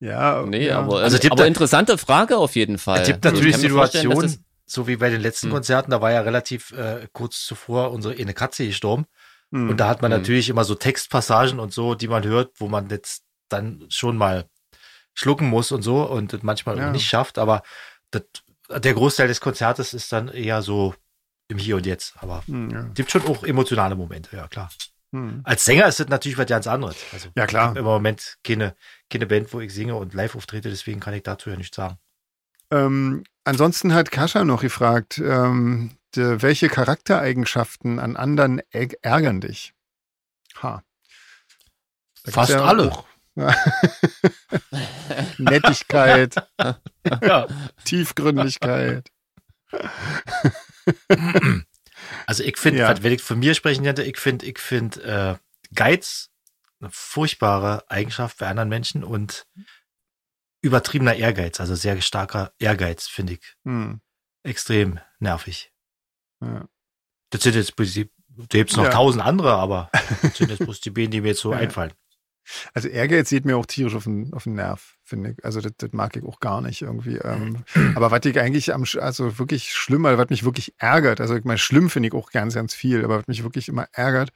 Ja, Nee, ja. aber, Also also, es gibt aber da- interessante Frage auf jeden Fall. Es gibt Also ich natürlich Situationen, so wie bei den letzten Hm. Konzerten, da war ja relativ äh, kurz zuvor unsere eine Katze gestorben. Hm. Und da hat man Hm. natürlich immer so Textpassagen und so, die man hört, wo man jetzt dann schon mal schlucken muss und so und manchmal Ja. nicht schafft. Aber das, der Großteil des Konzertes ist dann eher so im Hier und Jetzt. Aber Hm, ja. gibt schon auch emotionale Momente, ja klar. Hm. Als Sänger ist das natürlich was ganz anderes. Also Ja, klar. ich im Moment keine, keine Band, wo ich singe und live auftrete, deswegen kann ich dazu ja nichts sagen. Ähm, ansonsten hat Kascha noch gefragt, ähm, de, welche Charaktereigenschaften an anderen ärgern dich? Ha. Fast ja alle. auch- Nettigkeit, Ja. Tiefgründigkeit. Also ich finde, Ja. wenn ich von mir sprechen könnte, ich finde, ich finde äh, Geiz eine furchtbare Eigenschaft bei anderen Menschen und übertriebener Ehrgeiz, also sehr starker Ehrgeiz, finde ich Hm. extrem nervig. Ja. Das sind jetzt da gibt's noch Ja. tausend andere, aber das sind jetzt bloß die beiden, die mir jetzt so einfallen. Also Ehrgeiz sieht mir auch tierisch auf den, auf den Nerv, finde ich. Also das, das mag ich auch gar nicht irgendwie. Ähm, aber was ich eigentlich am, also wirklich schlimm, also was mich wirklich ärgert, also ich meine, schlimm finde ich auch ganz, ganz viel, aber was mich wirklich immer ärgert,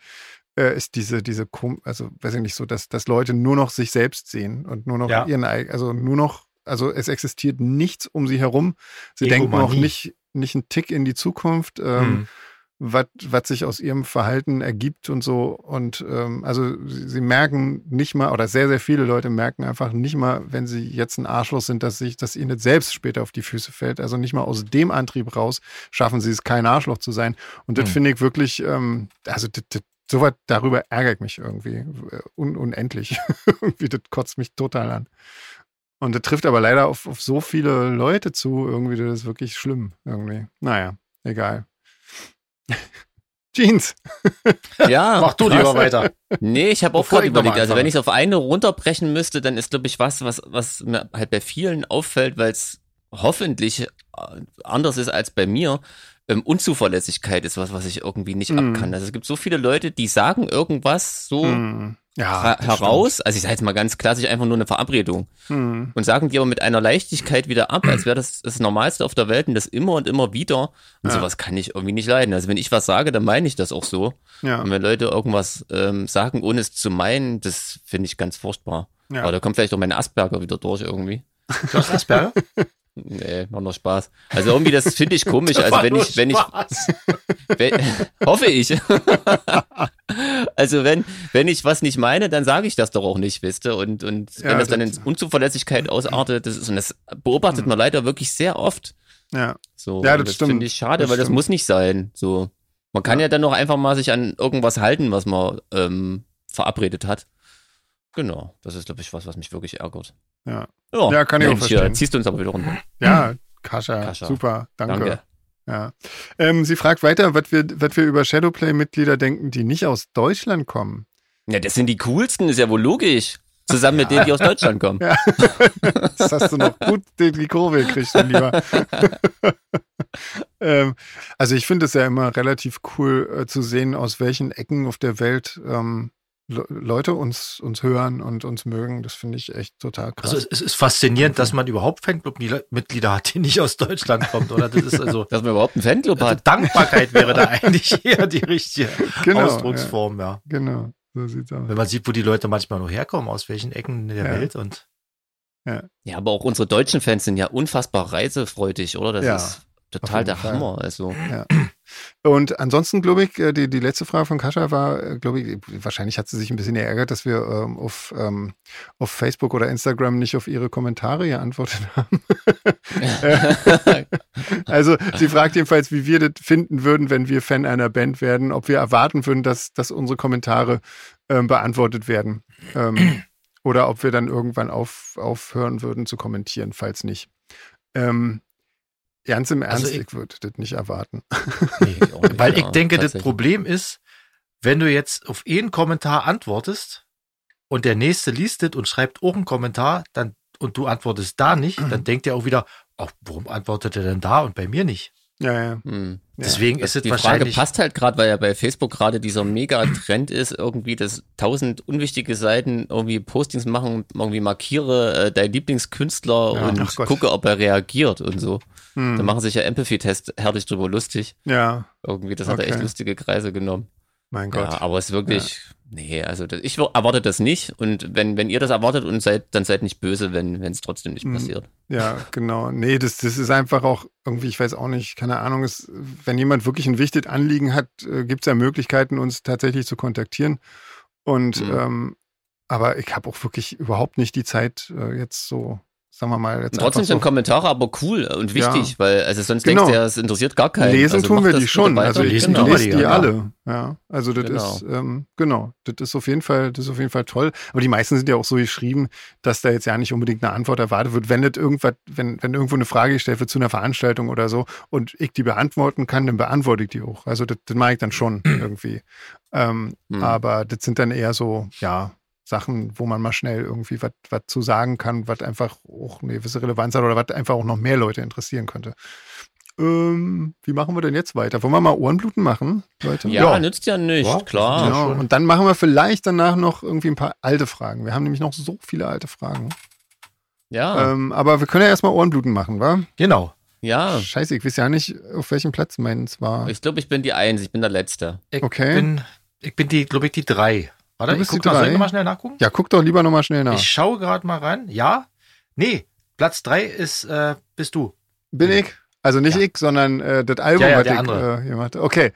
äh, ist diese, diese, also weiß ich nicht so, dass, dass Leute nur noch sich selbst sehen und nur noch Ja. ihren, also nur noch, also es existiert nichts um sie herum. Sie denken auch Egomanie. nicht, nicht einen Tick in die Zukunft. Ähm, Hm. Was, was sich aus ihrem Verhalten ergibt und so. Und ähm, also sie, sie merken nicht mal, oder sehr, sehr viele Leute merken einfach nicht mal, wenn sie jetzt ein Arschloch sind, dass sich, dass ihnen das selbst später auf die Füße fällt. Also nicht mal aus dem Antrieb raus schaffen sie es, kein Arschloch zu sein. Und das Hm. finde ich wirklich, ähm, also das, das, sowas darüber ärgere ich mich irgendwie äh, un, unendlich. irgendwie, das kotzt mich total an. Und das trifft aber leider auf, auf so viele Leute zu, irgendwie, das ist wirklich schlimm irgendwie. Naja, egal. Jeans. ja, Mach du lieber weiter. Nee, ich habe auch gerade überlegt. Also wenn ich es auf eine runterbrechen müsste, dann ist, glaube ich, was, was, was mir halt bei vielen auffällt, weil es hoffentlich äh, anders ist als bei mir. Ähm, Unzuverlässigkeit ist was, was ich irgendwie nicht Mm. ab kann. Also es gibt so viele Leute, die sagen irgendwas so Hm. Ja, heraus. Also ich sage jetzt mal ganz klassisch einfach nur eine Verabredung. stimmt. Hm. und sagen die aber mit einer Leichtigkeit wieder ab, als wäre das das Normalste auf der Welt und das immer und immer wieder. Und Ja. sowas kann ich irgendwie nicht leiden. Also wenn ich was sage, dann meine ich das auch so. Ja, Und wenn Leute irgendwas ähm, sagen, ohne es zu meinen, das finde ich ganz furchtbar. ja. Aber da kommt vielleicht auch meine Asperger wieder durch irgendwie. Du hast Asperger? Nee, war nur Spaß. Also irgendwie, das finde ich komisch. Also wenn ich, wenn ich, wenn, hoffe ich. also wenn, wenn ich was nicht meine, dann sage ich das doch auch nicht, wisst ihr? Und, und Ja, wenn das dann in das- Unzuverlässigkeit ausartet, das ist, und das beobachtet man leider wirklich sehr oft. ja. So, Ja, und das das stimmt. finde ich schade, Das weil das stimmt. muss nicht sein. So, man kann ja. dann auch einfach mal sich an irgendwas halten, was man ähm, verabredet hat. Genau, das ist glaube ich was, was mich wirklich ärgert. Ja. ja, Ja, kann ich auch Mensch, verstehen. ziehst du uns aber wieder runter. Ja, Kascha, Kascha. super, danke. Danke. Ja. Ähm, sie fragt weiter, was wir, was wir über Shadowplay-Mitglieder denken, die nicht aus Deutschland kommen. Ja, das sind die coolsten, ist ja wohl logisch. Zusammen mit denen, die aus Deutschland kommen. Ja. Das hast du noch gut die, die Kurve gekriegt, mein Lieber. ähm, also ich finde es ja immer relativ cool äh, zu sehen, aus welchen Ecken auf der Welt ähm, Leute uns, uns hören und uns mögen. Das finde ich echt total krass. Also es, es ist faszinierend, dass man überhaupt Fanclub-Mitglieder hat, die nicht aus Deutschland kommt, oder? Das ist also, Dass man überhaupt einen Fanclub also hat. Dankbarkeit wäre da eigentlich eher die richtige Genau, Ausdrucksform, ja. genau, so sieht's aus. Wenn man sieht, wo die Leute manchmal noch herkommen, aus welchen Ecken der Ja. Welt und Ja, aber auch unsere deutschen Fans sind ja unfassbar reisefreudig, oder? Das Ja, ist total der. Hammer. Also, Und ansonsten, glaube ich, äh, die, die letzte Frage von Kascha war, äh, glaube ich, wahrscheinlich hat sie sich ein bisschen geärgert, dass wir ähm, auf, ähm, auf Facebook oder Instagram nicht auf ihre Kommentare geantwortet haben. Äh, also sie fragt jedenfalls, wie wir das finden würden, wenn wir Fan einer Band werden, ob wir erwarten würden, dass, dass unsere Kommentare ähm, beantwortet werden. Ähm, oder ob wir dann irgendwann auf, aufhören würden zu kommentieren, falls nicht. Ähm, ganz im Ernst, Also ich- ich würde das nicht erwarten. Nee, weil ich denke, das. Problem ist, wenn du jetzt auf einen Kommentar antwortest und der nächste liest es und schreibt auch einen Kommentar, dann und du antwortest da nicht, dann denkt er auch wieder, ach, warum antwortet er denn da und bei mir nicht? Ja, ja. Hm. Deswegen ist es die Frage wahrscheinlich passt halt gerade, weil ja bei Facebook gerade dieser Mega-Trend ist, irgendwie, dass tausend unwichtige Seiten irgendwie Postings machen, irgendwie markiere äh, deinen Lieblingskünstler Ja, und gucke, ob er reagiert und so. Hm. Da machen sich ja Empathy-Tests herrlich drüber lustig. ja, Irgendwie, das hat er echt Okay. lustige Kreise genommen. Mein Gott. Ja, aber es ist wirklich, nee, also das, ich erwarte das nicht. Und wenn, wenn ihr das erwartet und seid, dann seid nicht böse, wenn es trotzdem nicht Mhm. passiert. Ja, genau. Nee, das, das ist einfach auch irgendwie, ich weiß auch nicht, keine Ahnung, ist, wenn jemand wirklich ein wichtiges Anliegen hat, äh, gibt es ja Möglichkeiten, uns tatsächlich zu kontaktieren. Und Mhm. ähm, aber ich habe auch wirklich überhaupt nicht die Zeit, äh, jetzt so, sagen wir mal, jetzt trotzdem sind so Kommentare aber cool und wichtig, Ja. weil also sonst Genau. denkst du ja, es interessiert gar keinen. Lesen also tun wir die schon. Also ich Lesen genau. tun wir lese die, die ja. alle. Ja, also das Genau. ist ähm, genau, das ist auf jeden Fall, das ist auf jeden Fall toll. Aber die meisten sind ja auch so geschrieben, dass da jetzt ja nicht unbedingt eine Antwort erwartet wird. Wenn das irgendwas, wenn wenn irgendwo eine Frage gestellt wird zu einer Veranstaltung oder so und ich die beantworten kann, dann beantworte ich die auch. Also das, das mache ich dann schon irgendwie. Ähm, Hm. Aber das sind dann eher so ja Sachen, wo man mal schnell irgendwie was zu sagen kann, was einfach auch eine gewisse Relevanz hat oder was einfach auch noch mehr Leute interessieren könnte. Ähm, wie machen wir denn jetzt weiter? Wollen wir mal Ohrenbluten machen, Leute? Ja, Ja. nützt ja nicht, Ja, klar. Genau. Und dann machen wir vielleicht danach noch irgendwie ein paar alte Fragen. Wir haben nämlich noch so viele alte Fragen. Ja, Ähm, aber wir können ja erstmal Ohrenbluten machen, wa? Genau. ja. Scheiße, ich weiß ja nicht, auf welchem Platz meins war. Ich glaube, ich bin die Eins, ich bin der Letzte. Ich Okay. bin, ich bin die, glaube ich, die drei. Warte, Du bist ich guck die mal, soll ich mal schnell nachgucken? Ja, guck doch lieber nochmal schnell nach. Ich schaue gerade mal rein. Ja? Nee, Platz drei ist, äh, bist du. Bin ich? Also nicht Ja. ich, sondern äh, das Album, Ja, ja, was der ich andere. äh, gemacht. Okay,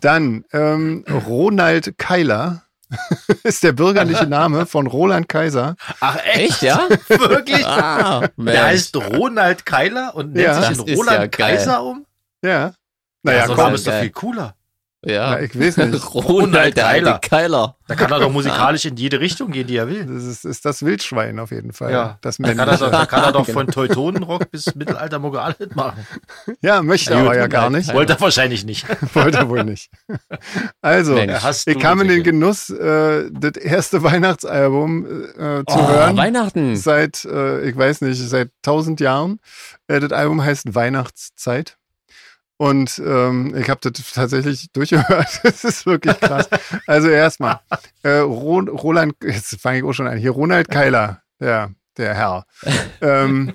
dann ähm, Ronald Keiler ist der bürgerliche Name von Roland Kaiser. Ach, Echt, ja? Wirklich? ah, Mensch. Der heißt Ronald Keiler und nennt Ja. sich in Roland ja geil. Kaiser um? Ja. Naja, ja, so ein komm. Name ist doch viel cooler. Ja. Na, ich weiß nicht. Ronald, der Keiler. alte Keiler. Da kann er doch musikalisch in jede Richtung gehen, die er will. Das ist, ist das Wildschwein auf jeden Fall. Ja. Das Da kann er doch, da kann er doch Genau. von Teutonenrock bis Mittelaltermucke alles machen. Ja, möchte Ja, aber ja gar nicht. Wollte er wahrscheinlich nicht. Wollte wohl nicht. Also, Mensch. Ich kam in den. Genuss, äh, das erste Weihnachtsalbum äh, zu Oh, hören. Weihnachten. Seit, äh, ich weiß nicht, seit tausend Jahren. Äh, das Album heißt Weihnachtszeit. Und ähm, ich habe das tatsächlich durchgehört. Das ist wirklich krass. Also erstmal, äh, Ro Roland, jetzt fange ich auch schon an, hier Ronald Keiler, ja, der Herr. ähm,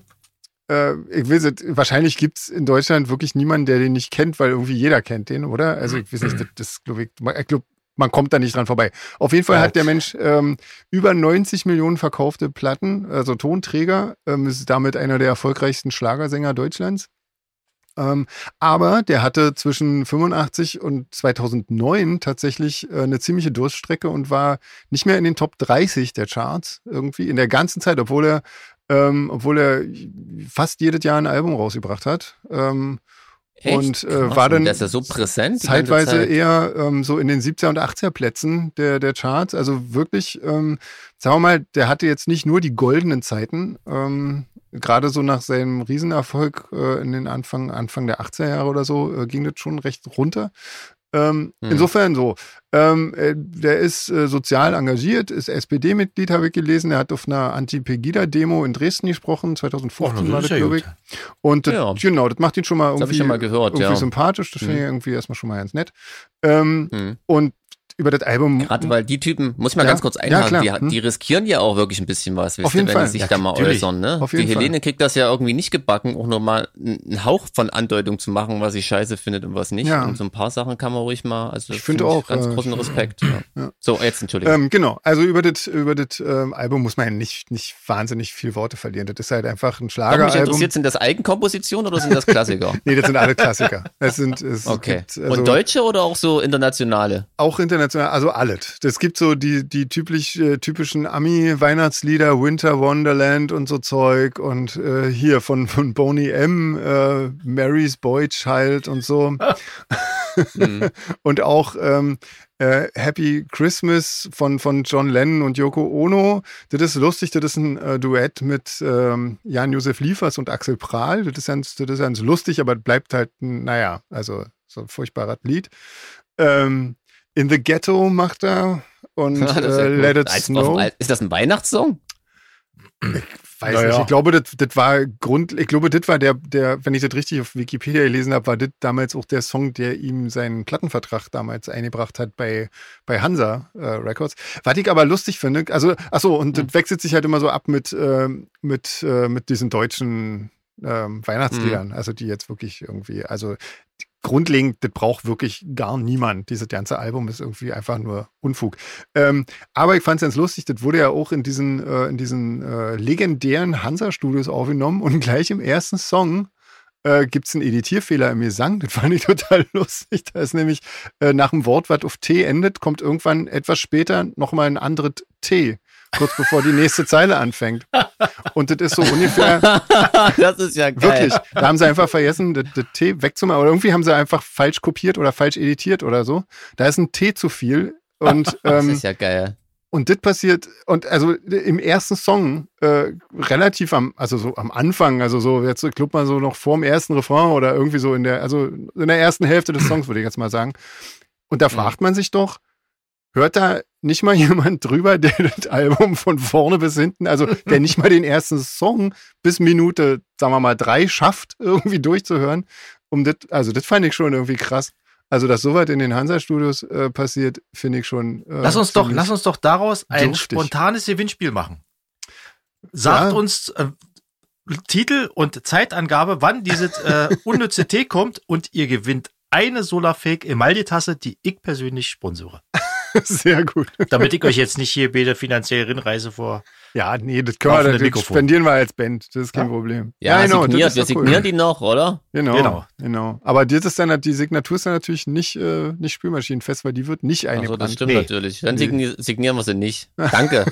äh, ich weiß nicht, wahrscheinlich gibt's in Deutschland wirklich niemanden, der den nicht kennt, weil irgendwie jeder kennt den, oder? Also ich weiß nicht, das, das glaube ich, ich glaube, man kommt da nicht dran vorbei. Auf jeden Fall hat der Mensch ähm, über 90 Millionen verkaufte Platten, also Tonträger, ähm, ist damit einer der erfolgreichsten Schlagersänger Deutschlands. Ähm, aber der hatte zwischen 85 und 2009 tatsächlich äh, eine ziemliche Durststrecke und war nicht mehr in den Top 30 der Charts irgendwie in der ganzen Zeit, obwohl er, ähm, obwohl er fast jedes Jahr ein Album rausgebracht hat. Ähm, Echt? und, äh, war dann so präsent. zeitweise Zeit. eher ähm, so in den 70er und 80er Plätzen der, der Charts. Also wirklich, ähm, sagen wir mal, der hatte jetzt nicht nur die goldenen Zeiten, ähm, gerade so nach seinem Riesenerfolg äh, in den Anfang, Anfang der 80er Jahre oder so, äh, ging das schon recht runter. Ähm, Hm. Insofern so. Ähm, äh, der ist äh, sozial engagiert, ist SPD-Mitglied, habe ich gelesen. Er hat auf einer Anti-Pegida-Demo in Dresden gesprochen, 2015 war das, glaube ich. Und das, Ja. genau, das macht ihn schon mal irgendwie, ich schon mal gehört, irgendwie ja. sympathisch. Das finde ich irgendwie erstmal schon mal ganz nett. Ähm, Hm. und über das Album. Gerade weil die Typen, muss ich mal Ja, ganz kurz ja, einhaken, klar. die, Hm. die riskieren ja auch wirklich ein bisschen was, wisst Auf ihr, jeden wenn Fall. die sich Ja, da mal natürlich. äußern. Ne? Auf Die Helene Fall. kriegt das ja irgendwie nicht gebacken, auch nur mal einen Hauch von Andeutung zu machen, was sie scheiße findet und was nicht. Ja. Und so ein paar Sachen kann man ruhig mal, also Ich finde find auch, ganz äh, großen Respekt. Ja. ja. So, jetzt Entschuldigung. Ähm, genau, also über das, über das ähm, Album muss man ja nicht, nicht wahnsinnig viel Worte verlieren. Das ist halt einfach ein Doch, mich Schlageralbum. interessiert, sind das Eigenkompositionen oder sind das Klassiker? Nee, das sind alle Klassiker. Das sind, es Okay. gibt, also und deutsche oder auch so internationale? auch international, also alles. Das gibt so die, die typisch, äh, typischen Ami-Weihnachtslieder, Winter Wonderland und so Zeug und äh, hier von, von Boney M, äh, Mary's Boy Child und so. Hm. und auch ähm, Äh, Happy Christmas von, von John Lennon und Yoko Ono. Das ist lustig, das ist ein äh, Duett mit ähm, Jan-Josef Liefers und Axel Prahl. Das ist, ganz, das ist ganz lustig, aber bleibt halt, naja, also so ein furchtbarer Lied. Ähm, In the Ghetto macht er und Ja, äh, cool. Let It Snow. Ist das ein Weihnachtssong? Weiß Naja. nicht. Ich glaube, das, das war Grund, ich glaube, das war der, der, wenn ich das richtig auf Wikipedia gelesen habe, war das damals auch der Song, der ihm seinen Plattenvertrag damals eingebracht hat bei, bei Hansa äh, Records. Was ich aber lustig finde, also, ach so, und das wechselt sich halt immer so ab mit, ähm, mit, äh, mit diesen deutschen ähm, Weihnachtsliedern, also die jetzt wirklich irgendwie, also grundlegend, das braucht wirklich gar niemand. Dieses ganze Album ist irgendwie einfach nur Unfug. Ähm, aber ich fand es ganz lustig, das wurde ja auch in diesen, äh, in diesen äh, legendären Hansa-Studios aufgenommen und gleich im ersten Song äh, gibt es einen Editierfehler im Gesang. Das fand ich total lustig. Da ist nämlich äh, nach dem Wort, was auf T endet, kommt irgendwann etwas später nochmal ein anderes T, kurz bevor die nächste Zeile anfängt. Und das ist so ungefähr, das ist ja geil. Wirklich. Da haben sie einfach vergessen, das, das T wegzumachen. Oder irgendwie haben sie einfach falsch kopiert oder falsch editiert oder so. Da ist ein T zu viel. Und, Das ähm, ist ja geil. und das passiert, und also im ersten Song, äh, relativ am, also so am Anfang, also so, jetzt ich glaub mal so noch vor dem ersten Refrain oder irgendwie so in der, also in der ersten Hälfte des Songs, würde ich jetzt mal sagen. Und da fragt man sich doch, hört da nicht mal jemand drüber, der das Album von vorne bis hinten, also der nicht mal den ersten Song bis Minute, sagen wir mal, drei schafft, irgendwie durchzuhören. Um das, also das fand ich schon irgendwie krass. Also, dass sowas in den Hansa-Studios äh, passiert, finde ich schon. Äh, Lass uns doch, lass uns doch daraus ein dürftig. spontanes Gewinnspiel machen. Sagt Ja. uns äh, Titel und Zeitangabe, wann dieses äh, unnütze Tee kommt und ihr gewinnt eine Solarfake Emaldi-Tasse, die ich persönlich sponsore. Sehr gut. Damit ich euch jetzt nicht hier bei der finanziellen Rinreise vor. Ja, nee, das können wir, das Mikrofon. spendieren wir als Band. Das ist kein Ja. Problem. Ja, genau, signiert. Wir doch cool. signieren die noch, oder? Genau, Genau. genau. Aber das ist dann, die Signatur ist dann natürlich nicht, äh, nicht spülmaschinenfest, weil die wird nicht Also eingebrannt. das stimmt Nee. natürlich. Dann Nee. signi signieren wir sie nicht. Danke.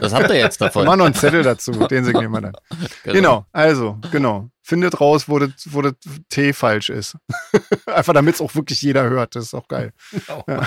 Das habt ihr jetzt davon. Machen noch einen Zettel dazu, den signieren wir dann. Genau, also, genau. Findet raus, wo das, wo das T falsch ist. Einfach damit es auch wirklich jeder hört. Das ist auch geil.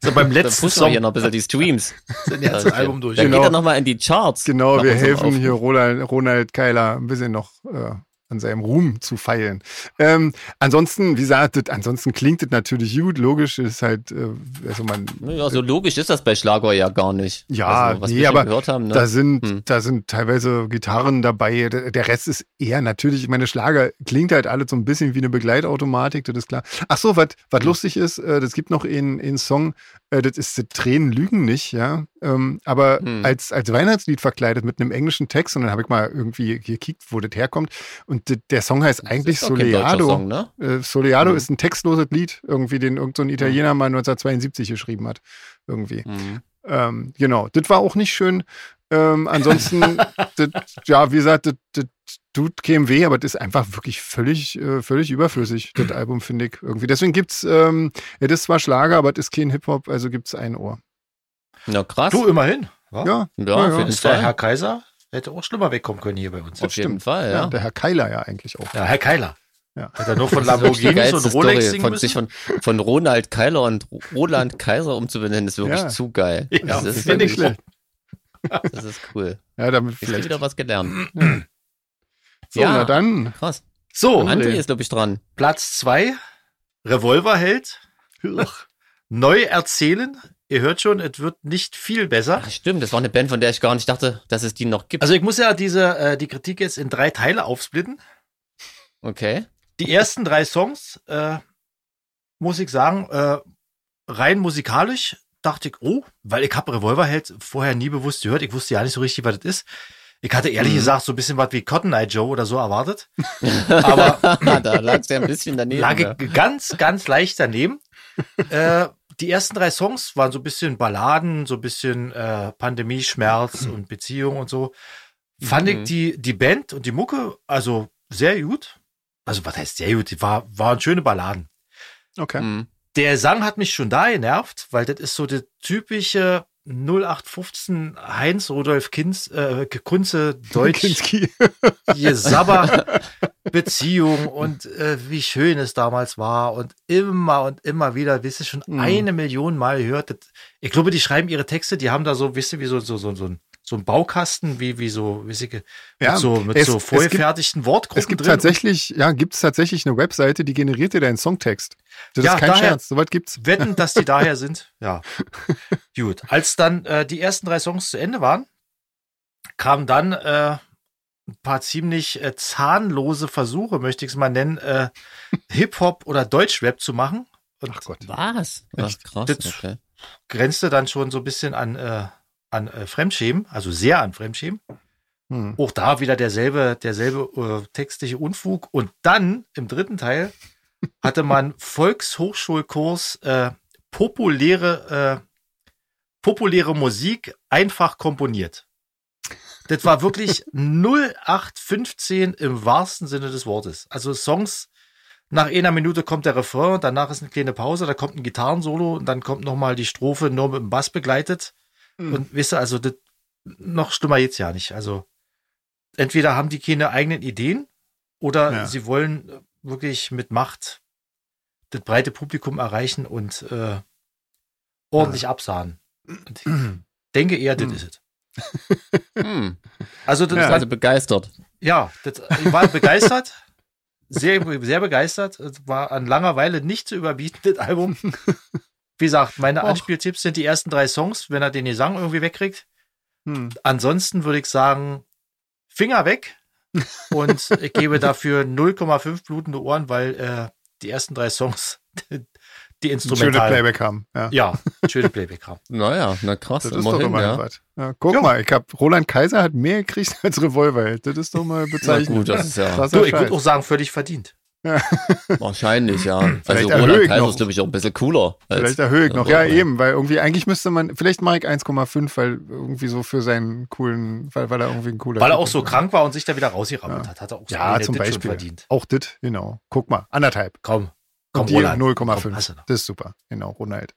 So beim letzten Song hier noch ein bisschen die Streams. sind jetzt ein Album durch. Dann Genau. geht er nochmal in die Charts. Genau, wir helfen hier Ronald, Ronald Keiler ein bisschen noch äh, an seinem Ruhm zu feilen. Ähm, ansonsten, wie gesagt, das, ansonsten klingt das natürlich gut, logisch ist halt, äh, also man, Ja, so logisch ist das bei Schlager ja gar nicht. Ja, also, was nee, wir aber gehört haben, ne? da sind, Hm. da sind teilweise Gitarren dabei. Der Rest ist eher natürlich, ich meine, Schlager klingt halt alles so ein bisschen wie eine Begleitautomatik, das ist klar. Ach so, was was lustig ist, äh, das gibt noch einen einen Song, äh, das ist die Tränen lügen nicht, ja. Ähm, aber Hm. als, als Weihnachtslied verkleidet mit einem englischen Text und dann habe ich mal irgendwie gekickt, wo das herkommt. Und d- der Song heißt eigentlich Soleado. Song, ne? Äh, Soleado Hm. ist ein textloses Lied, irgendwie, den irgendein so ein Italiener mal 1972 geschrieben hat. Irgendwie. Mhm. Ähm, genau, das war auch nicht schön. Ähm, ansonsten, das, ja, wie gesagt, das, das tut keinem weh, aber das ist einfach wirklich völlig, äh, völlig überflüssig, das Album, finde ich irgendwie. Deswegen gibt's, ähm, ja, das ist zwar Schlager, aber das ist kein Hip-Hop, also gibt's ein Ohr. Na krass. Du immerhin. Ja? Ja, ja, ja, Ist der. Herr Kaiser hätte auch schlimmer wegkommen können hier bei uns. auf jeden stimmt. Fall, ja. ja. der Herr Keiler ja eigentlich auch. Ja, Herr Keiler. Ja. Hat er nur von ist geilste und Rolex Story, von, sich von, von Ronald Keiler und Roland Kaiser umzubenennen, ist wirklich Ja. zu geil. Ja, das, ist finde ich wirklich, schlecht. das ist cool. Ja, damit Ich habe vielleicht. wieder was gelernt. So, Ja. na dann. Krass. So, André ist, glaube ich, dran. Platz zwei Revolverheld. Neu erzählen. Ihr hört schon, es wird nicht viel besser. Ach, stimmt, das war eine Band, von der ich gar nicht dachte, dass es die noch gibt. Also ich muss ja diese, äh, die Kritik jetzt in drei Teile aufsplitten. Okay. Die ersten drei Songs, äh, muss ich sagen, äh, rein musikalisch dachte ich, oh, weil ich habe Revolverheld vorher nie bewusst gehört. Ich wusste ja nicht so richtig, was das ist. Ich hatte ehrlich Mhm. gesagt so ein bisschen was wie Cotton Eye Joe oder so erwartet. Aber da lagst du ja ein bisschen daneben. lag ja. ganz, ganz leicht daneben. äh, die ersten drei Songs waren so ein bisschen Balladen, so ein bisschen äh, Pandemie, Schmerz und Beziehung und so. Fand Mhm. ich die, die Band und die Mucke also sehr gut. Also was heißt sehr gut? Die war, waren schöne Balladen. Okay. Mhm. Der Sang hat mich schon da genervt, weil das ist so der typische 0815 Heinz Rudolf Kinz, äh, Kunze Deutsch Kinski. Gesabber. Beziehung und äh, wie schön es damals war und immer und immer wieder, wisst ihr, schon Mhm. eine Million Mal gehört. Das, ich glaube, die schreiben ihre Texte, die haben da so, wisst ihr, wie so, so, so, so, ein, so ein Baukasten, wie, wie so, ihr, mit Ja, so, mit es- so es vorgefertigten Wortgruppen Es gibt drin. tatsächlich, ja, gibt es tatsächlich eine Webseite, die generiert dir deinen Songtext. Das Ja, ist kein daher- Scherz, soweit gibt's. Wetten, dass die daher sind. Ja. Gut. Als dann äh, die ersten drei Songs zu Ende waren, kamen dann äh, ein paar ziemlich äh, zahnlose Versuche, möchte ich es mal nennen, äh, Hip-Hop oder Deutschrap zu machen. Und Ach Gott. Was? Ach, Echt? krass, Das- okay. grenzte dann schon so ein bisschen an, äh, an äh, Fremdschämen, also sehr an Fremdschämen. Hm. Auch da wieder derselbe, derselbe äh, textliche Unfug. Und dann im dritten Teil hatte man Volkshochschulkurs äh, populäre, äh, populäre Musik einfach komponiert. Das war wirklich 0815 im wahrsten Sinne des Wortes. Also Songs, nach einer Minute kommt der Refrain, danach ist eine kleine Pause, da kommt ein Gitarrensolo und dann kommt nochmal die Strophe nur mit dem Bass begleitet. Mhm. Und wisst ihr, also das, noch schlimmer jetzt ja nicht. Also entweder haben die keine eigenen Ideen oder Ja. sie wollen wirklich mit Macht das breite Publikum erreichen und äh, ordentlich absahen. Und ich denke eher, das Hm. ist es. Hm. Also, das Ja. war, Also begeistert. ja, das, ich war begeistert. Sehr, sehr begeistert. Es war an langer Weile nicht zu überbieten, das Album. Wie gesagt, meine Och. Anspieltipps sind die ersten drei Songs, wenn er den Gesang irgendwie wegkriegt. Hm. Ansonsten würde ich sagen, Finger weg. Und ich gebe dafür 0,5 blutende Ohren, weil äh, die ersten drei Songs die Instrumental. Playback haben. Ja. Ja, schöne Playback haben. Naja, na krass, Das ist doch immer ja. was. Ja, guck Ja. mal, ich hab, Roland Kaiser hat mehr gekriegt als Revolverheld. Das ist doch mal Na bezeichnend. gut, das ist ja Du, ich würde auch sagen, völlig verdient. wahrscheinlich, ja. Also Vielleicht erhöhe Roland ich Kaiser noch. ist, glaube ich, auch ein bisschen cooler. Vielleicht erhöhe ich noch. Ja, Revolverheld. eben, weil irgendwie, eigentlich müsste man, vielleicht mache ich 1,5, weil irgendwie so für seinen coolen, weil, weil er irgendwie ein cooler Weil er auch so ist. krank war und sich da wieder rausgerammelt Ja. hat. Hat er auch so Ja, eine zum Beispiel. verdient. Auch das, genau. Guck mal, anderthalb. Komm, komm, Und die Roland. 0,5. Komm, hast du noch. Das ist super. Genau, Ronald.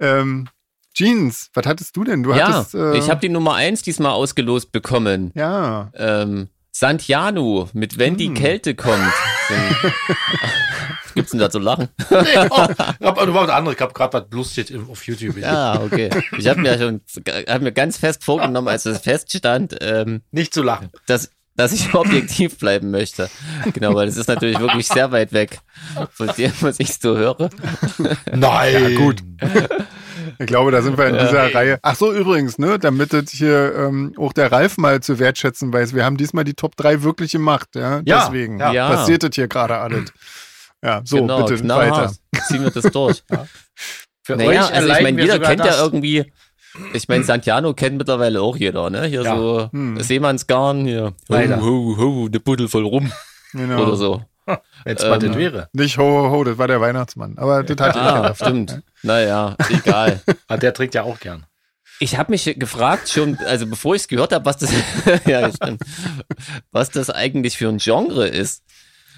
Ähm, Jeans, was hattest du denn? Du ja, hattest. Äh, ich habe die Nummer eins diesmal ausgelost bekommen. Ja. Ähm, Santiano mit Wenn die Hm. Kälte kommt. Gibt's denn da zu lachen? Nee, oh, ich hab, du warst andere, ich habe gerade was lustig im- auf YouTube gesehen. Ja, okay. Ich habe mir schon hab mir ganz fest vorgenommen, als es feststand, ähm, Nicht zu lachen. dass, dass ich objektiv bleiben möchte. Genau, weil es ist natürlich wirklich sehr weit weg von dem, was ich so höre. Nein. Ja, gut. Ich glaube, da sind wir in dieser Reihe. Ach so, übrigens, ne, damit das hier ähm, auch der Ralf mal zu wertschätzen weiß. Wir haben diesmal die Top 3 wirklich gemacht, ja. Ja, Deswegen ja. Ja. passiert das hier gerade alles. Ja, so, genau, bitte knallhart. weiter. Ziehen wir das durch. Für Naja, also ich meine, jeder kennt das. ja irgendwie. Ich meine, Santiano kennt mittlerweile auch jeder, ne? Hier Ja. so Hm. Seemannsgarn, hier. Ho, ho, ho, eine Buddel voll rum. Genau. Oder so. Wenn es mal Ähm, das wäre. Nicht ho, ho, ho, das war der Weihnachtsmann. Aber das ja Ah, davon. stimmt. Naja, egal. Ah, der trinkt ja auch gern. Ich habe mich gefragt schon, also bevor ich es gehört habe, was das, ja, stimmt, was das eigentlich für ein Genre ist.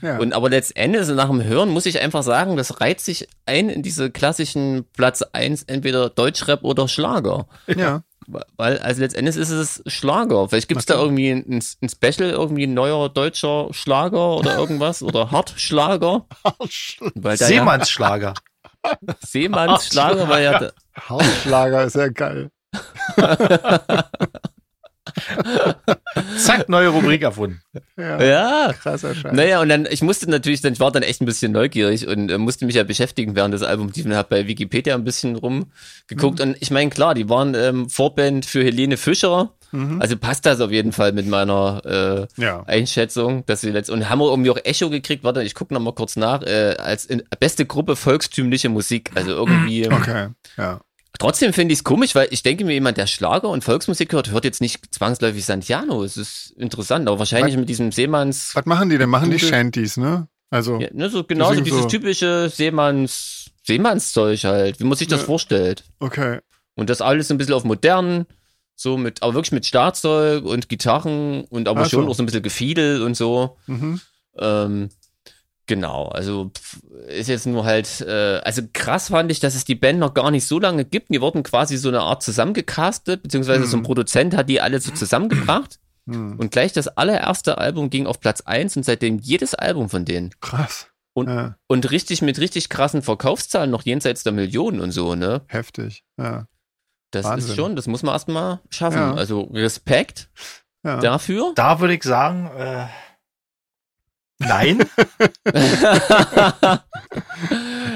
Ja. Und aber letztendlich nach dem Hören muss ich einfach sagen, das reiht sich ein in diese klassischen Platz eins entweder Deutschrap oder Schlager. ja. Weil, also letztendlich ist es Schlager. Vielleicht gibt es da irgendwie ein, ein Special, irgendwie ein neuer deutscher Schlager oder irgendwas oder Hartschlager. Da Seemannsschlager. Seemannsschlager, weil ja, Hausschlager ist ja geil. Zack, neue Rubrik erfunden. Ja. ja, Krasser Scheiß. Naja, und dann, ich musste natürlich, dann, ich war dann echt ein bisschen neugierig und äh, musste mich ja beschäftigen während des Albums. Ich habe bei Wikipedia ein bisschen rumgeguckt und ich meine, klar, die waren ähm, Vorband für Helene Fischer. Mhm. Also passt das auf jeden Fall mit meiner äh, Ja. Einschätzung, dass sie letzt und haben wir irgendwie auch Echo gekriegt. Warte, ich gucke noch mal kurz nach. Äh, als in, beste Gruppe volkstümliche Musik. Also irgendwie. Okay. Ja. Trotzdem finde ich es komisch, weil ich denke mir, jemand, der Schlager und Volksmusik hört, hört jetzt nicht zwangsläufig Santiano. Es ist interessant, aber wahrscheinlich mit diesem Seemanns. Was machen die denn? Machen die Shanties, ne? Also, Ja, ne, so genauso singen dieses so- typische Seemanns, Seemannszeug halt, wie man sich das Ja. vorstellt. okay. Und das alles ein bisschen auf modern, so mit, aber wirklich mit Schlagzeug und Gitarren und aber Ach so. schon auch so ein bisschen Gefiedel und so. Mhm. Ähm, genau, also pf, ist jetzt nur halt, äh, also krass fand ich, dass es die Band noch gar nicht so lange gibt. Die wurden quasi so eine Art zusammengecastet, beziehungsweise so ein Mhm. Produzent hat die alle so zusammengebracht. Hm. Und gleich das allererste Album ging auf Platz 1 und seitdem jedes Album von denen. Krass. Und- ja, Und richtig mit richtig krassen Verkaufszahlen, noch jenseits der Millionen und so, ne? heftig. Ja, Das Wahnsinn. ist schon, das muss man erstmal schaffen. Ja. Also Respekt ja. dafür. Da würde ich sagen, äh, nein.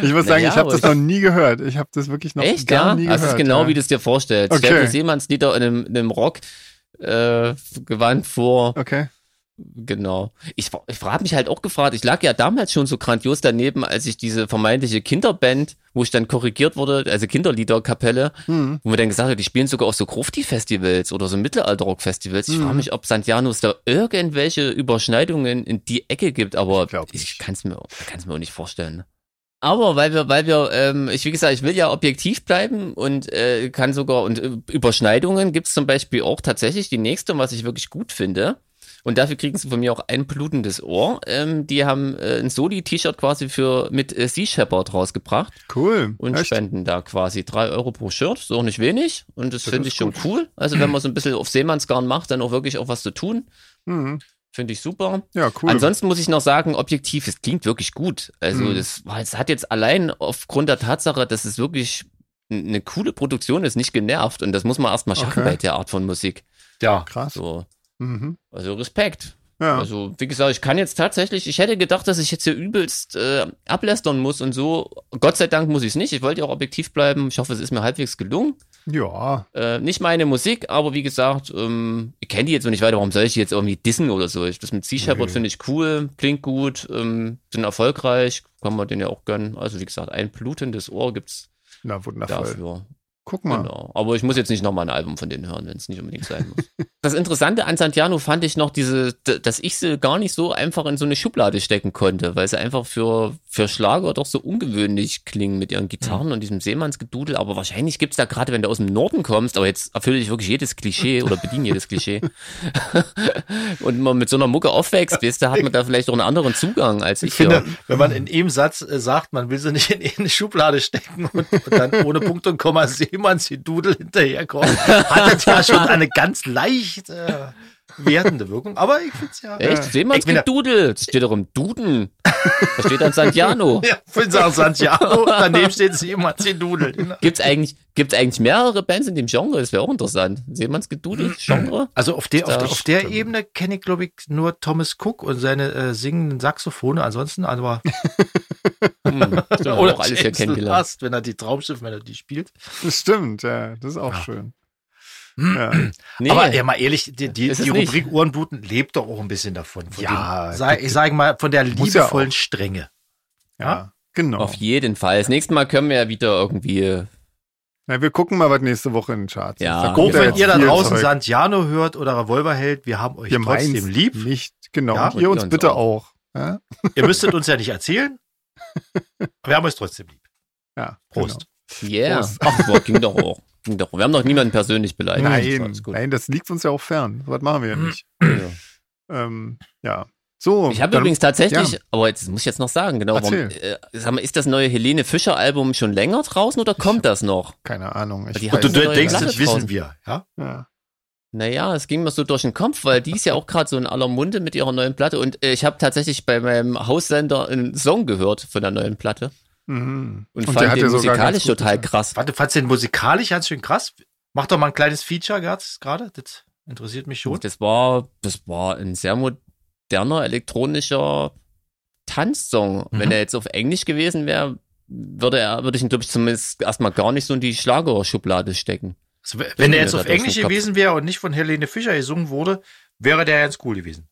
Ich muss sagen, Naja, ich habe das noch nie gehört. Ich habe das wirklich noch Echt, gar ja? nie Das gehört. ist genau ja. wie du es dir vorstellst. Okay. Stell dir Seemannslieder in einem, in einem Rock äh, Gewand vor. Okay. Genau. Ich, ich frage mich halt auch gefragt, ich lag ja damals schon so grandios daneben, als ich diese vermeintliche Kinderband, wo ich dann korrigiert wurde, also Kinderliederkapelle, Hm. wo mir dann gesagt hat, die spielen sogar auf so Grufti-Festivals oder so Mittelalter-Rock-Festivals. Ich Mhm. frage mich, ob St. Janus da irgendwelche Überschneidungen in die Ecke gibt, aber Ich ich kann es mir, kann's mir auch nicht vorstellen. ne? Aber weil wir, weil wir, ähm, ich wie gesagt, ich will ja objektiv bleiben und äh, kann sogar und äh, Überschneidungen gibt's zum Beispiel auch tatsächlich die nächste, was ich wirklich gut finde. Und dafür kriegen sie von mir auch ein blutendes Ohr. Ähm, die haben äh, ein Soli-T-Shirt quasi für mit äh, Sea Shepherd rausgebracht Cool. und Echt? spenden da quasi drei Euro pro Shirt. Ist auch nicht wenig. Und das, Das finde ich schon gut. cool. Also wenn man so ein bisschen auf Seemannsgarn macht, dann auch wirklich auch was zu tun. Hm. Finde ich super. Ja, cool. Ansonsten muss ich noch sagen, objektiv, es klingt wirklich gut. Also Mhm. das, hat jetzt allein aufgrund der Tatsache, dass es wirklich eine coole Produktion ist, nicht genervt. Und das muss man erstmal schaffen Okay. bei der Art von Musik. Ja. Krass. So, Mhm. also Respekt. Ja. Also, wie gesagt, ich kann jetzt tatsächlich, ich hätte gedacht, dass ich jetzt hier übelst äh, ablästern muss und so. Gott sei Dank muss ich es nicht. Ich wollte ja auch objektiv bleiben. Ich hoffe, es ist mir halbwegs gelungen. ja. Äh, nicht meine Musik, aber wie gesagt, ähm, ich kenne die jetzt noch nicht weiter. Warum soll ich die jetzt irgendwie dissen oder so? Ich, das mit Sea Shepherd Nee. finde ich cool, klingt gut, ähm, sind erfolgreich, kann man den ja auch gönnen. Also, wie gesagt, ein blutendes Ohr gibt's Na, wundervoll. dafür. Guck mal. Genau. Aber ich muss jetzt nicht nochmal ein Album von denen hören, wenn es nicht unbedingt sein muss. das Interessante an Santiano fand ich noch diese, dass ich sie gar nicht so einfach in so eine Schublade stecken konnte, weil sie einfach für, für Schlager doch so ungewöhnlich klingen mit ihren Gitarren und diesem Seemannsgedudel. Aber wahrscheinlich gibt's da gerade, wenn du aus dem Norden kommst, aber jetzt erfülle ich wirklich jedes Klischee oder bediene jedes Klischee. und man mit so einer Mucke aufwächst, weißt du, hat man da vielleicht auch einen anderen Zugang als ich. Ich finde, hier. wenn man in einem Satz äh, sagt, man will sie nicht in eine Schublade stecken und, dann ohne Punkt und Komma Seemanns die Dudel hinterherkommt, hat das ja schon eine ganz leicht äh, wertende Wirkung. Aber ich finde es ja. Echt? Seemannsgedudel. Das steht doch im Duden. Da steht dann Santiano. Ja, ich finde auch Santiago, daneben steht Seemanns die Dudel. Gibt's eigentlich, gibt's eigentlich mehrere Bands in dem Genre? Das wäre auch interessant. Seemannsgedudel, Genre? Also auf der, auf, der- auf der. Ebene kenne ich, glaube ich, nur Thomas Cook und seine äh, singenden Saxophone. Ansonsten, aber Hm, stimmt, wir auch alles hier James kennengelernt. Last, wenn er die Traumschiff-Melodie spielt. Das stimmt, ja. Das ist auch Ja. schön. Ja. Nee, Aber ja, mal ehrlich, die, die, die nicht. Rubrik Ohrenbluten lebt doch auch ein bisschen davon. Von Ja, dem, ich sage mal, von der ja liebevollen. Strenge. ja. Genau. auf jeden Fall. Das nächste Mal können wir ja wieder irgendwie. Na, wir gucken mal, was nächste Woche in den Charts Ja. ist. Auch ja wenn ihr da draußen Zeug. Santiano hört oder Revolverheld, wir haben euch wir trotzdem lieb. Nicht, genau. Ja, ihr uns bitte auch. auch. Ja, Ihr müsstet uns ja nicht erzählen. Aber wir haben euch trotzdem lieb. ja Prost. Yeah. Prost. Ach, ging doch auch. Doch. Wir haben noch niemanden persönlich beleidigt. Das Nein, alles gut. nein, das liegt uns ja auch fern. Was machen wir ja nicht. Ja. ähm, ja. So. Ich habe übrigens tatsächlich, ja. aber jetzt das muss ich jetzt noch sagen, genau, warum, äh, sag mal, ist das neue Helene Fischer Album schon länger draußen oder kommt das noch? Keine Ahnung. Ich du neue denkst, Platte das wissen wir. Ja? ja. Naja, es ging mir so durch den Kopf, weil die ist ja auch gerade so in aller Munde mit ihrer neuen Platte und äh, ich habe tatsächlich bei meinem Haussender einen Song gehört von der neuen Platte Mhm. und, der fand den musikalisch total krass. Warte, fandst du den musikalisch ganz schön krass? Mach doch mal ein kleines Feature gerade. Das interessiert mich schon. Das war, das war ein sehr moderner elektronischer Tanzsong. Mhm. Wenn er jetzt auf Englisch gewesen wäre, würde er, würde ich ihn, glaube ich, zumindest erstmal gar nicht so in die Schlagerschublade stecken. Also, wenn der jetzt auf Englisch gewesen wäre und nicht von Helene Fischer gesungen wurde, wäre der ganz cool gewesen.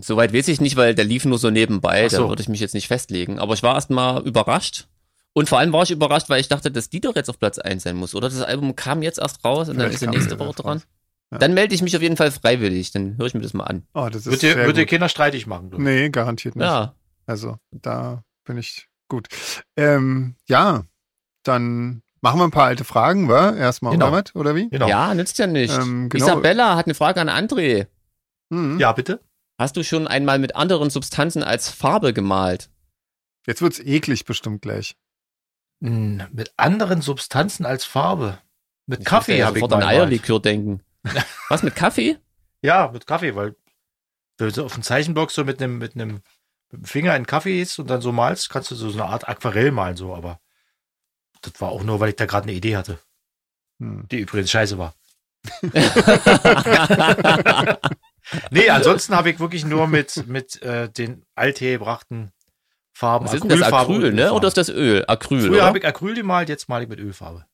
Soweit weiß ich nicht, weil der lief nur so nebenbei, so. da würde ich mich jetzt nicht festlegen. Aber ich war erstmal überrascht. Und vor allem war ich überrascht, weil ich dachte, dass die doch jetzt auf Platz 1 sein muss. Oder das Album kam jetzt erst raus und dann Vielleicht ist er kam nächste Woche dran. Ja. Dann melde ich mich auf jeden Fall freiwillig, dann höre ich mir das mal an. Oh, das ist Wird dir, wird dir. Kinder streitig machen, du. Nee, garantiert nicht. Ja, Also, da bin ich gut. Ähm, ja, dann machen wir ein paar alte Fragen, wa? Erstmal, Genau. oder was? Oder wie? Genau. ja, nützt ja nicht. Ähm, genau. Isabella hat eine Frage an André. Mhm. Ja, bitte. Hast du schon einmal mit anderen Substanzen als Farbe gemalt? Jetzt wird's eklig bestimmt gleich. Hm, Mit anderen Substanzen als Farbe. Mit Ich Kaffee ja habe ich sofort mal an. Eierlikör denken. Was mit Kaffee? Ja, mit Kaffee, weil wenn du auf dem Zeichenblock so mit einem mit einem Finger in Kaffee isst und dann so malst, kannst du so eine Art Aquarell malen, so, aber das war auch nur, weil ich da gerade eine Idee hatte, Hm. die übrigens scheiße war. nee, ansonsten habe ich wirklich nur mit, mit äh, den althergebrachten Farben. Was ist denn das Acryl, ne? Oder ist das Öl? Acryl, Früher habe ich Acryl gemalt, jetzt male ich mit Ölfarbe.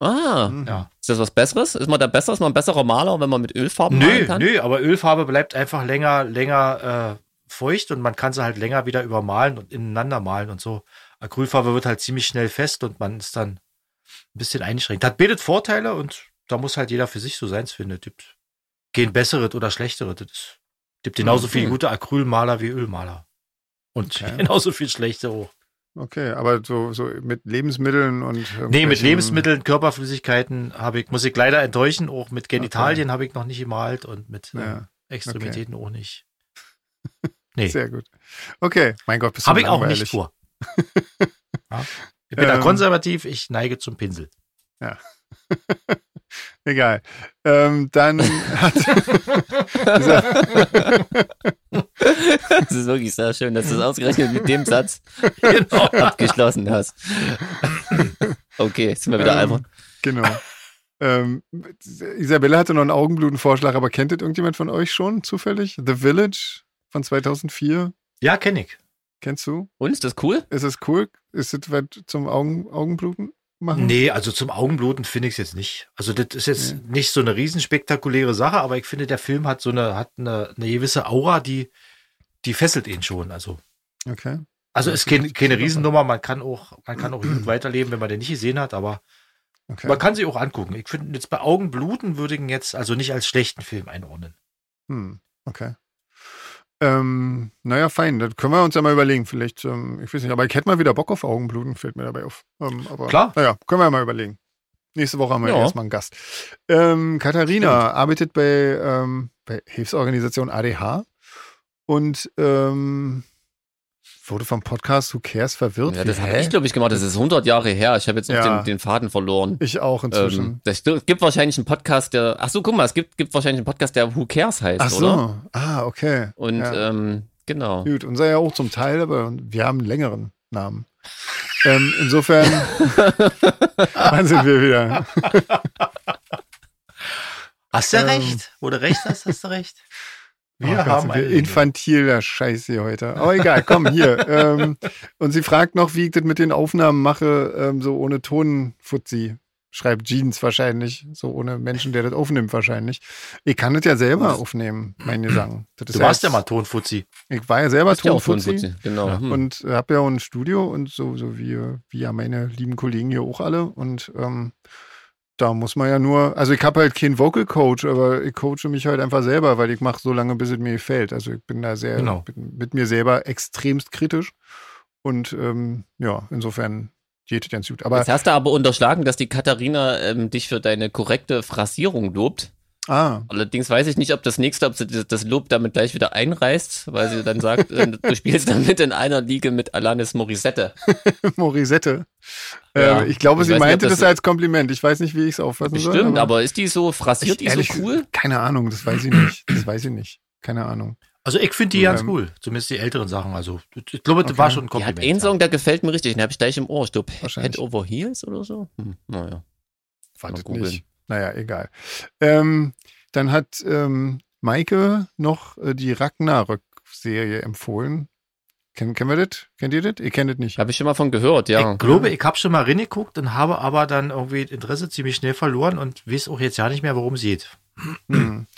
ah, Mhm. Ja. ist das was Besseres? Ist man da besser? Ist man ein besserer Maler, wenn man mit Ölfarben malen Nö, kann? nö, aber Ölfarbe bleibt einfach länger, länger äh, feucht und man kann sie halt länger wieder übermalen und ineinander malen und so. Acrylfarbe wird halt ziemlich schnell fest und man ist dann ein bisschen eingeschränkt. Hat bietet Vorteile und da muss halt jeder für sich so seins finden. Gibt gehen bessere oder schlechtere. Ist, gibt genauso viele Mhm. gute Acrylmaler wie Ölmaler. Und Okay. genauso viel schlechte auch. Okay, aber so, so mit Lebensmitteln und. Nee, mit Lebensmitteln, Körperflüssigkeiten habe ich, muss ich leider enttäuschen. Auch mit Genitalien habe ich noch nicht gemalt und mit äh, Ja, Extremitäten auch nicht. Nee. sehr gut. Okay, mein Gott, bist du Habe ich auch nicht vor. ja. Ich bin da Ähm. konservativ, ich neige zum Pinsel. Egal. Ähm, dann hat Das ist wirklich sehr schön, dass du es ausgerechnet mit dem Satz Genau. abgeschlossen hast. Okay, jetzt sind wir wieder Ähm, albern. genau. Ähm, Isabelle hatte noch einen Augenblutenvorschlag, aber kennt das irgendjemand von euch schon zufällig? The Village von 2004. Ja, kenne ich. Kennst du? Und, ist das cool? Ist es cool? Ist es was zum Augen, Augenbluten machen? Nee, also zum Augenbluten finde ich es jetzt nicht. Also das ist jetzt Nee. nicht so eine riesenspektakuläre Sache, aber ich finde, der Film hat so eine, hat eine, eine gewisse Aura, die, die fesselt ihn schon. Also, Okay. also Ja, ist keine, keine. Riesennummer, man kann auch, man kann auch gut weiterleben, wenn man den nicht gesehen hat, aber okay. man kann sie auch angucken. Ich finde jetzt bei Augenbluten würde ich ihn jetzt also nicht als schlechten Film einordnen. Hm, okay. Ähm, naja, fein. Das können wir uns ja mal überlegen. Vielleicht, ähm, ich weiß nicht, aber ich hätte mal wieder Bock auf Augenbluten, fällt mir dabei auf. Ähm, aber, Klar. Naja, können wir ja mal überlegen. Nächste Woche haben wir Ja. erstmal einen Gast. Ähm, Katharina arbeitet bei, ähm, bei Hilfsorganisation ADH und ähm, wurde vom Podcast Who Cares verwirrt. Ja, das habe ich, glaube ich, gemacht. Das ist 100 Jahre her. Ich habe jetzt auch Ja. den, den Faden verloren. Ich auch inzwischen. Ähm, das gibt wahrscheinlich einen Podcast, der. Ach so, guck mal, es gibt, gibt wahrscheinlich einen Podcast, der Who Cares heißt, Ach so. oder? Ah, okay. Und Ja. ähm, genau. Gut, unser ja auch zum Teil, aber wir haben einen längeren Namen. Ähm, insofern, wann sind wir wieder? Hast du Ähm. recht? Wo du recht hast, hast du recht. Wir Oh Gott, haben eine infantiler Scheiß hier heute. Aber egal, komm, hier. ähm, und sie fragt noch, wie ich das mit den Aufnahmen mache, ähm, so ohne Tonfutzi. Schreibt Jeans wahrscheinlich, so ohne Menschen, der das aufnimmt wahrscheinlich. Ich kann das ja selber aufnehmen, mein Gesang. Das ist Du warst ja mal Tonfuzzi. Ich war ja selber Ist ja Genau. Ja. Hm. und habe ja auch ein Studio und so, so wie, wie ja meine lieben Kollegen hier auch alle. Und ähm, da muss man ja nur, also ich habe halt keinen Vocal Coach, aber ich coache mich halt einfach selber, weil ich mache so lange, bis es mir gefällt. Also ich bin da sehr Genau. bin mit mir selber extremst kritisch. Und ähm, ja, insofern geht es ganz gut. Aber Jetzt hast du aber unterschlagen, dass die Katharina ähm, dich für deine korrekte Phrasierung lobt. Ah, Allerdings weiß ich nicht, ob das nächste, ob sie das Lob damit gleich wieder einreißt, weil sie dann sagt, äh, du spielst damit in einer Liga mit Alanis Morissette. Morisette. Ja, äh, ich glaube, ich sie weiß nicht, meinte das das als Kompliment. Ich weiß nicht, wie ich es auffassen soll. Bestimmt, aber ist die so phrasiert, die so ehrlich, cool? Keine Ahnung, das weiß ich nicht. Das weiß ich nicht. Keine Ahnung. Also ich finde die ganz Ähm, cool. Zumindest die älteren Sachen. Also ich glaube, das Okay. war schon ein Die hat Kompliment. einen Song, der gefällt mir richtig, den habe ich gleich im Ohr. Ich glaube. Head Over Heels oder so. Hm, naja. Wartet nicht. Naja, egal. Ähm, dann hat ähm, Maike noch äh, die Ragnarök-Serie empfohlen. Ken, kennen wir das? Kennt ihr das? Ihr kennt das nicht. Habe ich schon mal von gehört, ja. Ich glaube, ich habe schon mal reingeguckt und habe aber dann irgendwie das Interesse ziemlich schnell verloren und weiß auch jetzt ja nicht mehr, worum es geht. Hm.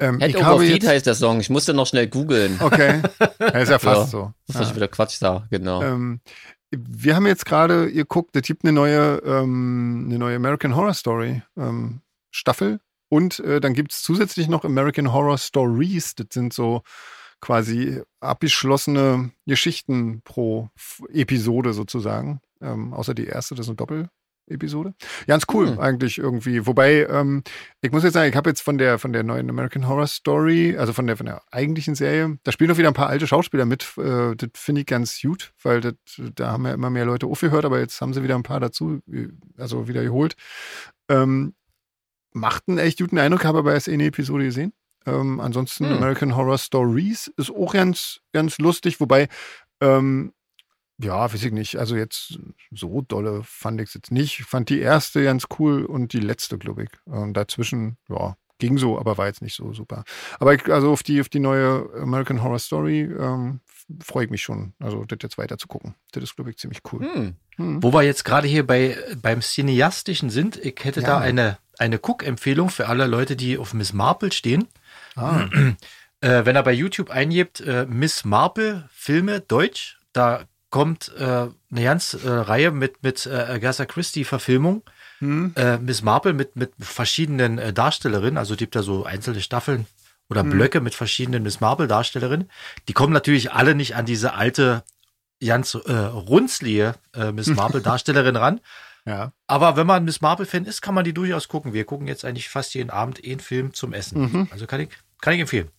Ähm, Head ich Over habe Feet jetzt, heißt der Song. Ich musste noch schnell googeln, Okay, ja, ist ja fast Ja. so. bevor ich Ja. wieder Quatsch sage. Genau. Ähm, wir haben jetzt gerade, ihr guckt, es gibt eine neue, ähm, eine neue American Horror Story ähm, Staffel und äh, dann gibt es zusätzlich noch American Horror Stories. Das sind so quasi abgeschlossene Geschichten pro Episode sozusagen. Ähm, außer die erste, das ist eine Doppel-Episode. Ganz cool Hm. eigentlich irgendwie. Wobei, ähm, ich muss jetzt sagen, ich habe jetzt von der, von der neuen American Horror Story, also von der, von der eigentlichen Serie, da spielen auch wieder ein paar alte Schauspieler mit. Äh, das finde ich ganz gut, weil das, da haben ja immer mehr Leute aufgehört, aber jetzt haben sie wieder ein paar dazu, äh, also wieder geholt. Ähm, macht einen echt guten Eindruck, habe aber erst eine Episode gesehen. Ähm, ansonsten hm. American Horror Stories ist auch ganz, ganz lustig, wobei, ähm, ja, weiß ich nicht. Also jetzt so dolle fand ich es jetzt nicht. Ich fand die erste ganz cool und die letzte, glaube ich. Und dazwischen, ja, ging so, aber war jetzt nicht so super. Aber ich, also auf die, auf die neue American Horror Story ähm, freue ich mich schon. Also das jetzt weiter zu gucken. Das ist, glaube ich, ziemlich cool. Hm. Hm. Wo wir jetzt gerade hier bei, beim Cineastischen sind, ich hätte ja. da eine, eine Cook-Empfehlung für alle Leute, die auf Miss Marple stehen. Ah. Äh, wenn er bei YouTube eingibt, äh, Miss Marple Filme Deutsch, da kommt äh, eine ganze äh, Reihe mit, mit äh, Agatha Christie Verfilmung hm. äh, Miss Marple mit, mit verschiedenen Darstellerinnen, also gibt da so einzelne Staffeln oder hm. Blöcke mit verschiedenen Miss Marple Darstellerinnen. Die kommen natürlich alle nicht an diese alte, ganz äh, runzlige äh, Miss Marple Darstellerin ran. Ja. Aber wenn man Miss Marple Fan ist, kann man die durchaus gucken. Wir gucken jetzt eigentlich fast jeden Abend einen Film zum Essen. Mhm. Also kann ich, kann ich empfehlen.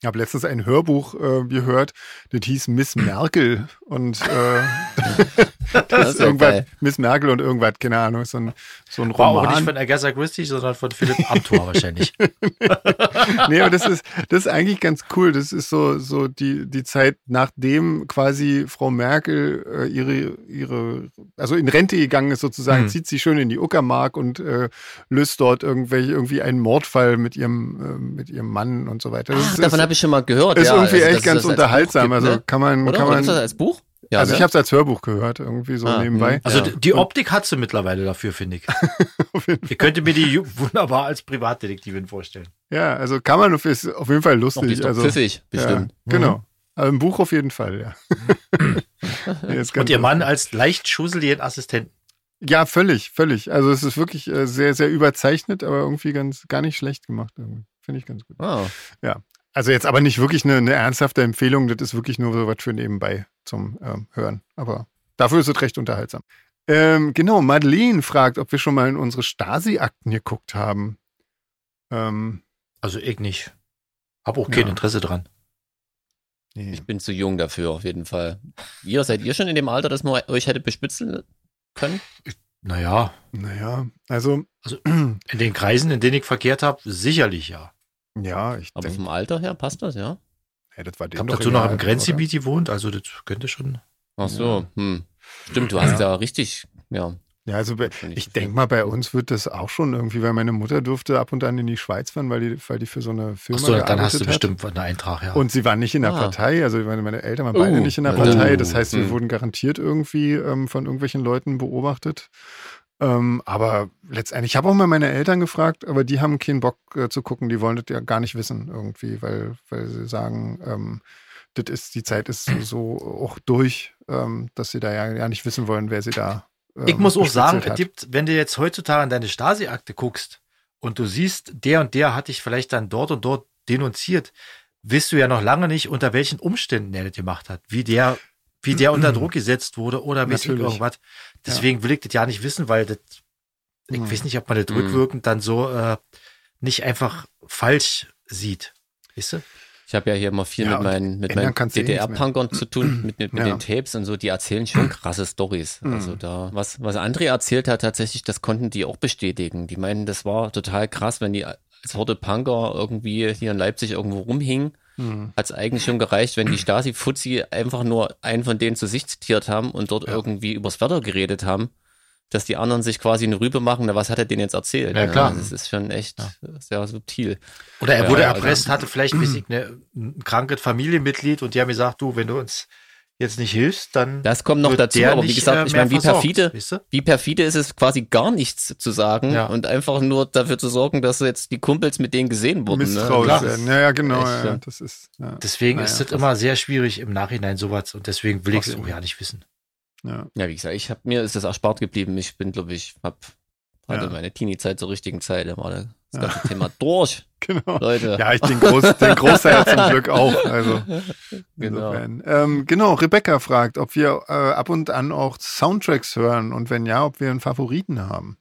Ich habe letztens ein Hörbuch äh, gehört, das hieß Miss Merkel und äh, das, das ist irgendwas, geil. Miss Merkel und irgendwas, keine Ahnung, so ein, so ein Roman. War auch nicht von Agatha Christie, sondern von Philipp Amthor wahrscheinlich. nee, aber das ist, das ist eigentlich ganz cool. Das ist so, so die, die Zeit, nachdem quasi Frau Merkel äh, ihre, ihre, also in Rente gegangen ist sozusagen, mhm. zieht sie schön in die Uckermark und äh, löst dort irgendwelche, irgendwie einen Mordfall mit ihrem, äh, mit ihrem Mann und so weiter. Das Ach, ist, habe ich schon mal gehört. Ist ja, irgendwie also, echt ganz unterhaltsam. Gibt, also ne? kann man, Oder? kann man. Ist das als Buch? Ja, also ne? ich habe es als Hörbuch gehört, irgendwie so ah, nebenbei. Also ja. die Optik hat sie mittlerweile dafür, finde ich. ich könnte mir die wunderbar als Privatdetektivin vorstellen. Ja, also kann man auf, ist auf jeden Fall lustig. Ist also pfiffig, bestimmt. Ja, genau. Also im Buch auf jeden Fall, ja. Und ihr Mann als leicht schusseligen Assistenten. Ja, völlig, völlig. Also es ist wirklich äh, sehr, sehr überzeichnet, aber irgendwie ganz gar nicht schlecht gemacht. Finde ich ganz gut. Oh. Ja, also jetzt aber nicht wirklich eine, eine, ernsthafte Empfehlung, das ist wirklich nur so was für nebenbei zum ähm, Hören. Aber dafür ist es recht unterhaltsam. Ähm, genau, Madeleine fragt, ob wir schon mal in unsere Stasi-Akten geguckt haben. Ähm, also ich nicht. Hab auch kein ja. Interesse dran. Nee. Ich bin zu jung dafür, auf jeden Fall. Ihr, seid ihr schon in dem Alter, dass man euch hätte bespitzen können? Naja. Naja, also. Also in den Kreisen, in denen ich verkehrt habe, sicherlich ja. Ja, ich Aber denk, vom Alter her passt das, ja? Ja, das war dem dazu noch im Grenzgebiet gewohnt, also das könnte schon. Ach so, ja. hm. Stimmt, du hast ja, ja richtig, ja. Ja, also bei, ich denke mal, bei uns wird das auch schon irgendwie, weil meine Mutter durfte ab und an in die Schweiz fahren, weil die, weil die für so eine Firma Ach so, dann hast du hat. bestimmt einen Eintrag, ja. Und sie waren nicht in der ah. Partei, also meine, meine Eltern waren uh, beide nicht in der Partei. Das heißt, wir uh, wurden garantiert irgendwie ähm, von irgendwelchen Leuten beobachtet. Ähm, aber letztendlich, ich habe auch mal meine Eltern gefragt, aber die haben keinen Bock äh, zu gucken, die wollen das ja gar nicht wissen irgendwie, weil, weil sie sagen, ähm, das ist, die Zeit ist so auch durch, ähm, dass sie da ja, ja nicht wissen wollen, wer sie da. Ähm, ich muss auch sagen, es gibt, wenn du jetzt heutzutage in deine Stasi-Akte guckst und du siehst, der und der hat dich vielleicht dann dort und dort denunziert, wisst du ja noch lange nicht, unter welchen Umständen er das gemacht hat, wie der wie der unter Druck gesetzt wurde oder ich irgendwas. Deswegen ja. will ich das ja nicht wissen, weil das, ich mhm. weiß nicht, ob man das rückwirkend dann so äh, nicht einfach falsch sieht. Weißt du? Ich habe ja hier immer viel ja, mit meinen, mit meinen DDR-Punkern zu tun, mit, mit, mit ja. den Tapes und so, die erzählen schon krasse Stories. Mhm. Also da, was, was André erzählt hat, tatsächlich, das konnten die auch bestätigen. Die meinen, das war total krass, wenn die als Horde Punker irgendwie hier in Leipzig irgendwo rumhingen hm. Hat es eigentlich schon gereicht, wenn die Stasi-Fuzzi einfach nur einen von denen zu sich zitiert haben und dort ja. irgendwie übers Wetter geredet haben, dass die anderen sich quasi eine Rübe machen, na, was hat er denen jetzt erzählt? Ja, klar. das ist schon echt ja. sehr subtil. Oder er wurde erpresst, hatte vielleicht eine, ein krankes Familienmitglied und die haben gesagt, du, wenn du uns jetzt nicht hilfst, dann. Das kommt noch dazu, aber wie gesagt, äh, ich meine, wie perfide, weißt du? wie perfide ist es quasi gar nichts zu sagen ja. und einfach nur dafür zu sorgen, dass jetzt die Kumpels mit denen gesehen wurden. Ne? Misstrauisch ne? werden. Ja, ja, genau. Echt, ja, das ist, ja. Deswegen naja, ist es immer sehr schwierig im Nachhinein sowas und deswegen will ich es auch ja nicht wissen. Ja. ja, wie gesagt, ich habe mir ist das erspart geblieben. Ich bin, glaube ich, habe hatte meine Teenie-Zeit zur richtigen Zeit, da war das ganze Thema durch. Genau. Leute. Ja, ich den, Groß, den Großteil zum Glück auch. Also, genau. Ähm, genau, Rebecca fragt, ob wir äh, ab und an auch Soundtracks hören und wenn ja, ob wir einen Favoriten haben.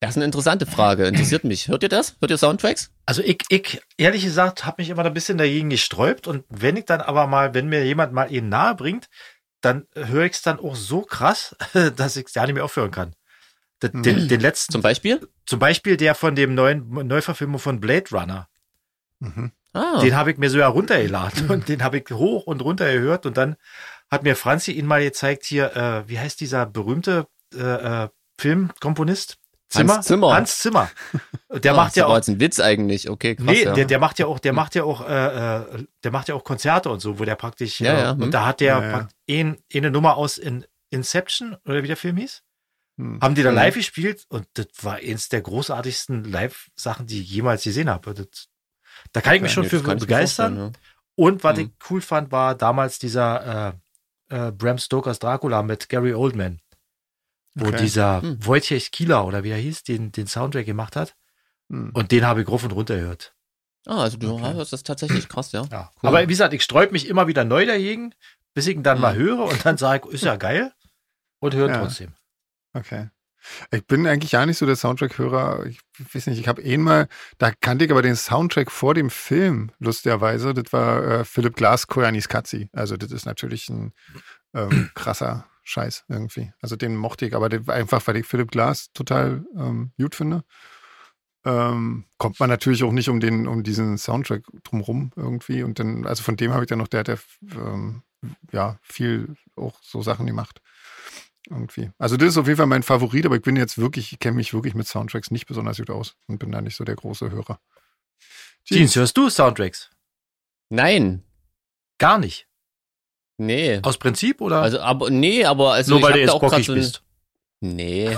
Das ist eine interessante Frage. Interessiert mich. Hört ihr das? Hört ihr Soundtracks? Also ich, ich ehrlich gesagt, habe mich immer ein bisschen dagegen gesträubt und wenn ich dann aber mal, wenn mir jemand mal ihn nahe bringt, dann höre ich es dann auch so krass, dass ich es ja nicht mehr aufhören kann. Den, den, den letzten. Zum Beispiel? Zum Beispiel der von dem neuen Neuverfilmung von Blade Runner. Mhm. Ah, Den habe ich mir so ja runtergeladen und den habe ich hoch und runter gehört und dann hat mir Franzi ihn mal gezeigt hier, äh, wie heißt dieser berühmte äh, äh, Filmkomponist? Zimmer? Hans Zimmer. Hans Zimmer. Der ah, macht ja das auch, jetzt ein Witz eigentlich. Okay, krass. nee, ja. der, der macht ja auch, der macht ja auch, äh, äh, der macht ja auch Konzerte und so, wo der praktisch, Ja, äh, ja, hm. und da hat der Ja, ja. ein, eine Nummer aus in Inception oder wie der Film hieß, Hm. haben die da Mhm. live gespielt und das war eins der großartigsten Live-Sachen, die ich jemals gesehen habe. Das, da kann ich mich Ja, schon nee, für begeistern. vorstellen, Und was Mhm. ich cool fand, war damals dieser äh, äh, Bram Stokers Dracula mit Gary Oldman, wo Okay. dieser Hm. Wojciech Kieler oder wie er hieß, den, den Soundtrack gemacht hat. Hm. Und den habe ich rauf und runter gehört. ja. Ah, also du Okay. hast das tatsächlich krass, ja. Ja. Cool. Aber wie gesagt, ich sträub mich immer wieder neu dagegen, bis ich ihn dann mal höre und dann sage ich, ist ja geil. Und höre Ja. trotzdem. Okay. Ich bin eigentlich gar nicht so der Soundtrack-Hörer. Ich weiß nicht, ich habe eh mal, da kannte ich aber den Soundtrack vor dem Film, lustigerweise. Das war äh, Philipp Glass, Koyanis Katzi. Also das ist natürlich ein ähm, krasser Scheiß irgendwie. Also den mochte ich, aber einfach, weil ich Philipp Glass total ähm, gut finde. Ähm, kommt man natürlich auch nicht um den, um diesen Soundtrack drumrum irgendwie. Und dann, also von dem habe ich dann noch, der hat ja ähm, ja viel auch so Sachen gemacht. Irgendwie. Also das ist auf jeden Fall mein Favorit, aber ich bin jetzt wirklich, ich kenne mich wirklich mit Soundtracks nicht besonders gut aus und bin da nicht so der große Hörer. Jeans, hörst du Soundtracks? Nein, Gar nicht. nee. Aus Prinzip oder? Also, aber, nee, aber also Nur weil du jetzt bockig so ein, bist. Nee.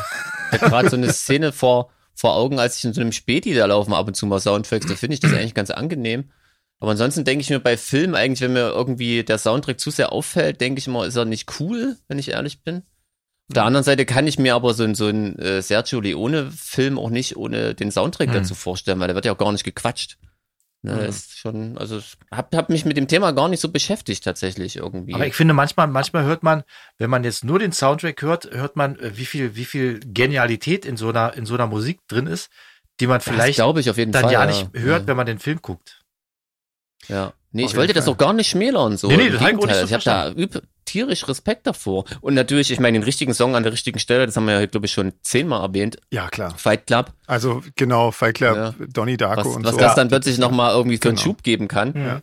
Ich habe gerade so eine Szene vor, vor Augen, als ich in so einem Späti da laufen ab und zu mal Soundtracks, da finde ich das eigentlich ganz angenehm. Aber ansonsten denke ich mir bei Filmen eigentlich, wenn mir irgendwie der Soundtrack zu sehr auffällt, denke ich immer, ist er nicht cool, wenn ich ehrlich bin. Auf der anderen Seite kann ich mir aber so, so einen äh, Sergio Leone-Film auch nicht ohne den Soundtrack Hm. dazu vorstellen, weil da wird ja auch gar nicht gequatscht. Ne, Hm. das ist schon, also ich hab, hab mich mit dem Thema gar nicht so beschäftigt tatsächlich irgendwie. Aber ich finde, manchmal, manchmal hört man, wenn man jetzt nur den Soundtrack hört, hört man, äh, wie viel, wie viel Genialität in so einer, in so einer Musik drin ist, die man vielleicht ich auf jeden dann Fall. ja nicht hört, ja. wenn man den Film guckt. Ja. Nee, Auf ich wollte jeden das Fall. auch gar nicht schmälern. So. Nee, nee, Im das ich auch Gegenteil. nicht so ich habe da üb tierisch Respekt davor. Und natürlich, ich meine, den richtigen Song an der richtigen Stelle, das haben wir ja, glaube ich, schon zehnmal erwähnt. Ja, klar. Fight Club. Also genau, Fight Club, Ja. Donnie Darko Was, und was so. das dann plötzlich nochmal irgendwie für einen Genau. Schub geben kann. Ja.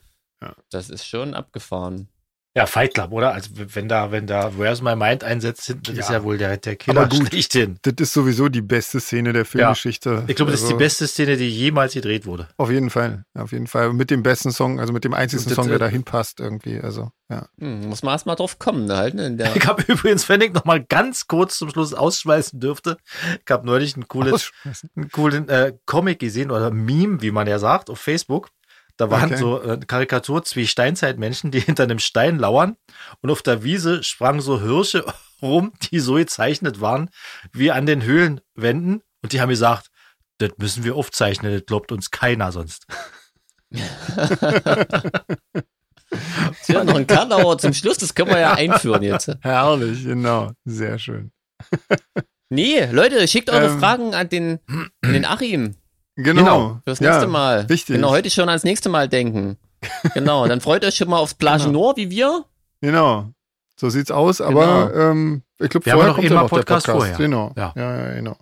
Das ist schon abgefahren. Ja, Fight Club, oder? Also wenn da, wenn da Where's My Mind einsetzt, das ist Ja. ja wohl der, der Killer Aber gut. schlechthin. Das ist sowieso die beste Szene der Filmgeschichte. Ich glaube, das ist die Also, beste Szene, die jemals gedreht wurde. Auf jeden Fall, auf jeden Fall. Mit dem besten Song, also mit dem einzigsten Und das, Song, der äh, dahin passt irgendwie. Also, ja. Hm, muss man erst mal drauf kommen, halt. Ne? In der, Ich habe übrigens, wenn ich noch mal ganz kurz zum Schluss ausschweißen dürfte, ich habe neulich ein cooles, Ausschmeißen. einen coolen äh, Comic gesehen oder Meme, wie man ja sagt, auf Facebook. Da waren Okay. so äh, Karikatur, zwei Steinzeitmenschen, die hinter einem Stein lauern und auf der Wiese sprangen so Hirsche rum, die so gezeichnet waren wie an den Höhlenwänden und die haben gesagt, das müssen wir aufzeichnen, das glaubt uns keiner sonst. Tja, noch ein Karlauer zum Schluss, das können wir ja einführen jetzt. Herrlich, genau. Sehr schön. Nee, Leute, schickt eure Ähm. Fragen an den, an den Achim. Genau. Genau, Fürs ja, nächste Mal. richtig. Genau, heute schon ans nächste Mal denken. Genau, dann freut euch schon mal aufs Plage Genau. Nord, wie wir. Genau. So sieht's aus, aber ähm, ich glaube, Wir haben vorher noch kommt ja mal noch der Podcast Podcast. vorher. Genau. Ja. Ja, ja, genau.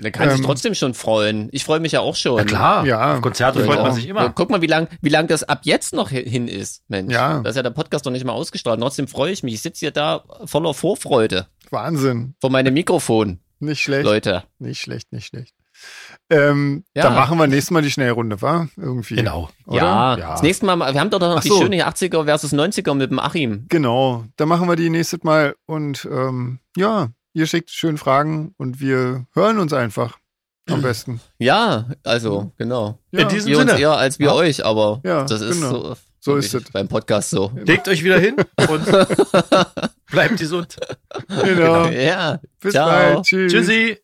Der kann sich Ähm. trotzdem schon freuen. Ich freue mich ja auch schon. Na klar, Ja. auf Konzerte Ja. freut man Ja. sich Ja, immer. guck mal, wie lang, wie lang das ab jetzt noch hi- hin ist, Mensch. Ja. Da ist ja der Podcast noch nicht mal ausgestrahlt. Trotzdem freue ich mich. Ich sitze hier da voller Vorfreude Wahnsinn. vor meinem Mikrofon, Nicht schlecht. Leute. Nicht schlecht, nicht schlecht. Ähm, Ja. Dann machen wir nächstes Mal die Schnellrunde, wa? Irgendwie. Genau. Oder? Ja, ja. das nächste Mal, wir haben doch noch Ach die so. schöne 80er versus 90er mit dem Achim. Genau. Dann machen wir die nächstes Mal und ähm, ja, ihr schickt schön Fragen und wir hören uns einfach am besten. Ja, also, genau. Ja, In diesem uns Sinne. eher als wir Ja. euch, aber Ja, das ist genau. so. So ist es. Beim Podcast so. Legt euch wieder hin und bleibt gesund. genau. Ja. Bis Ciao. bald. Tschüss. Tschüssi.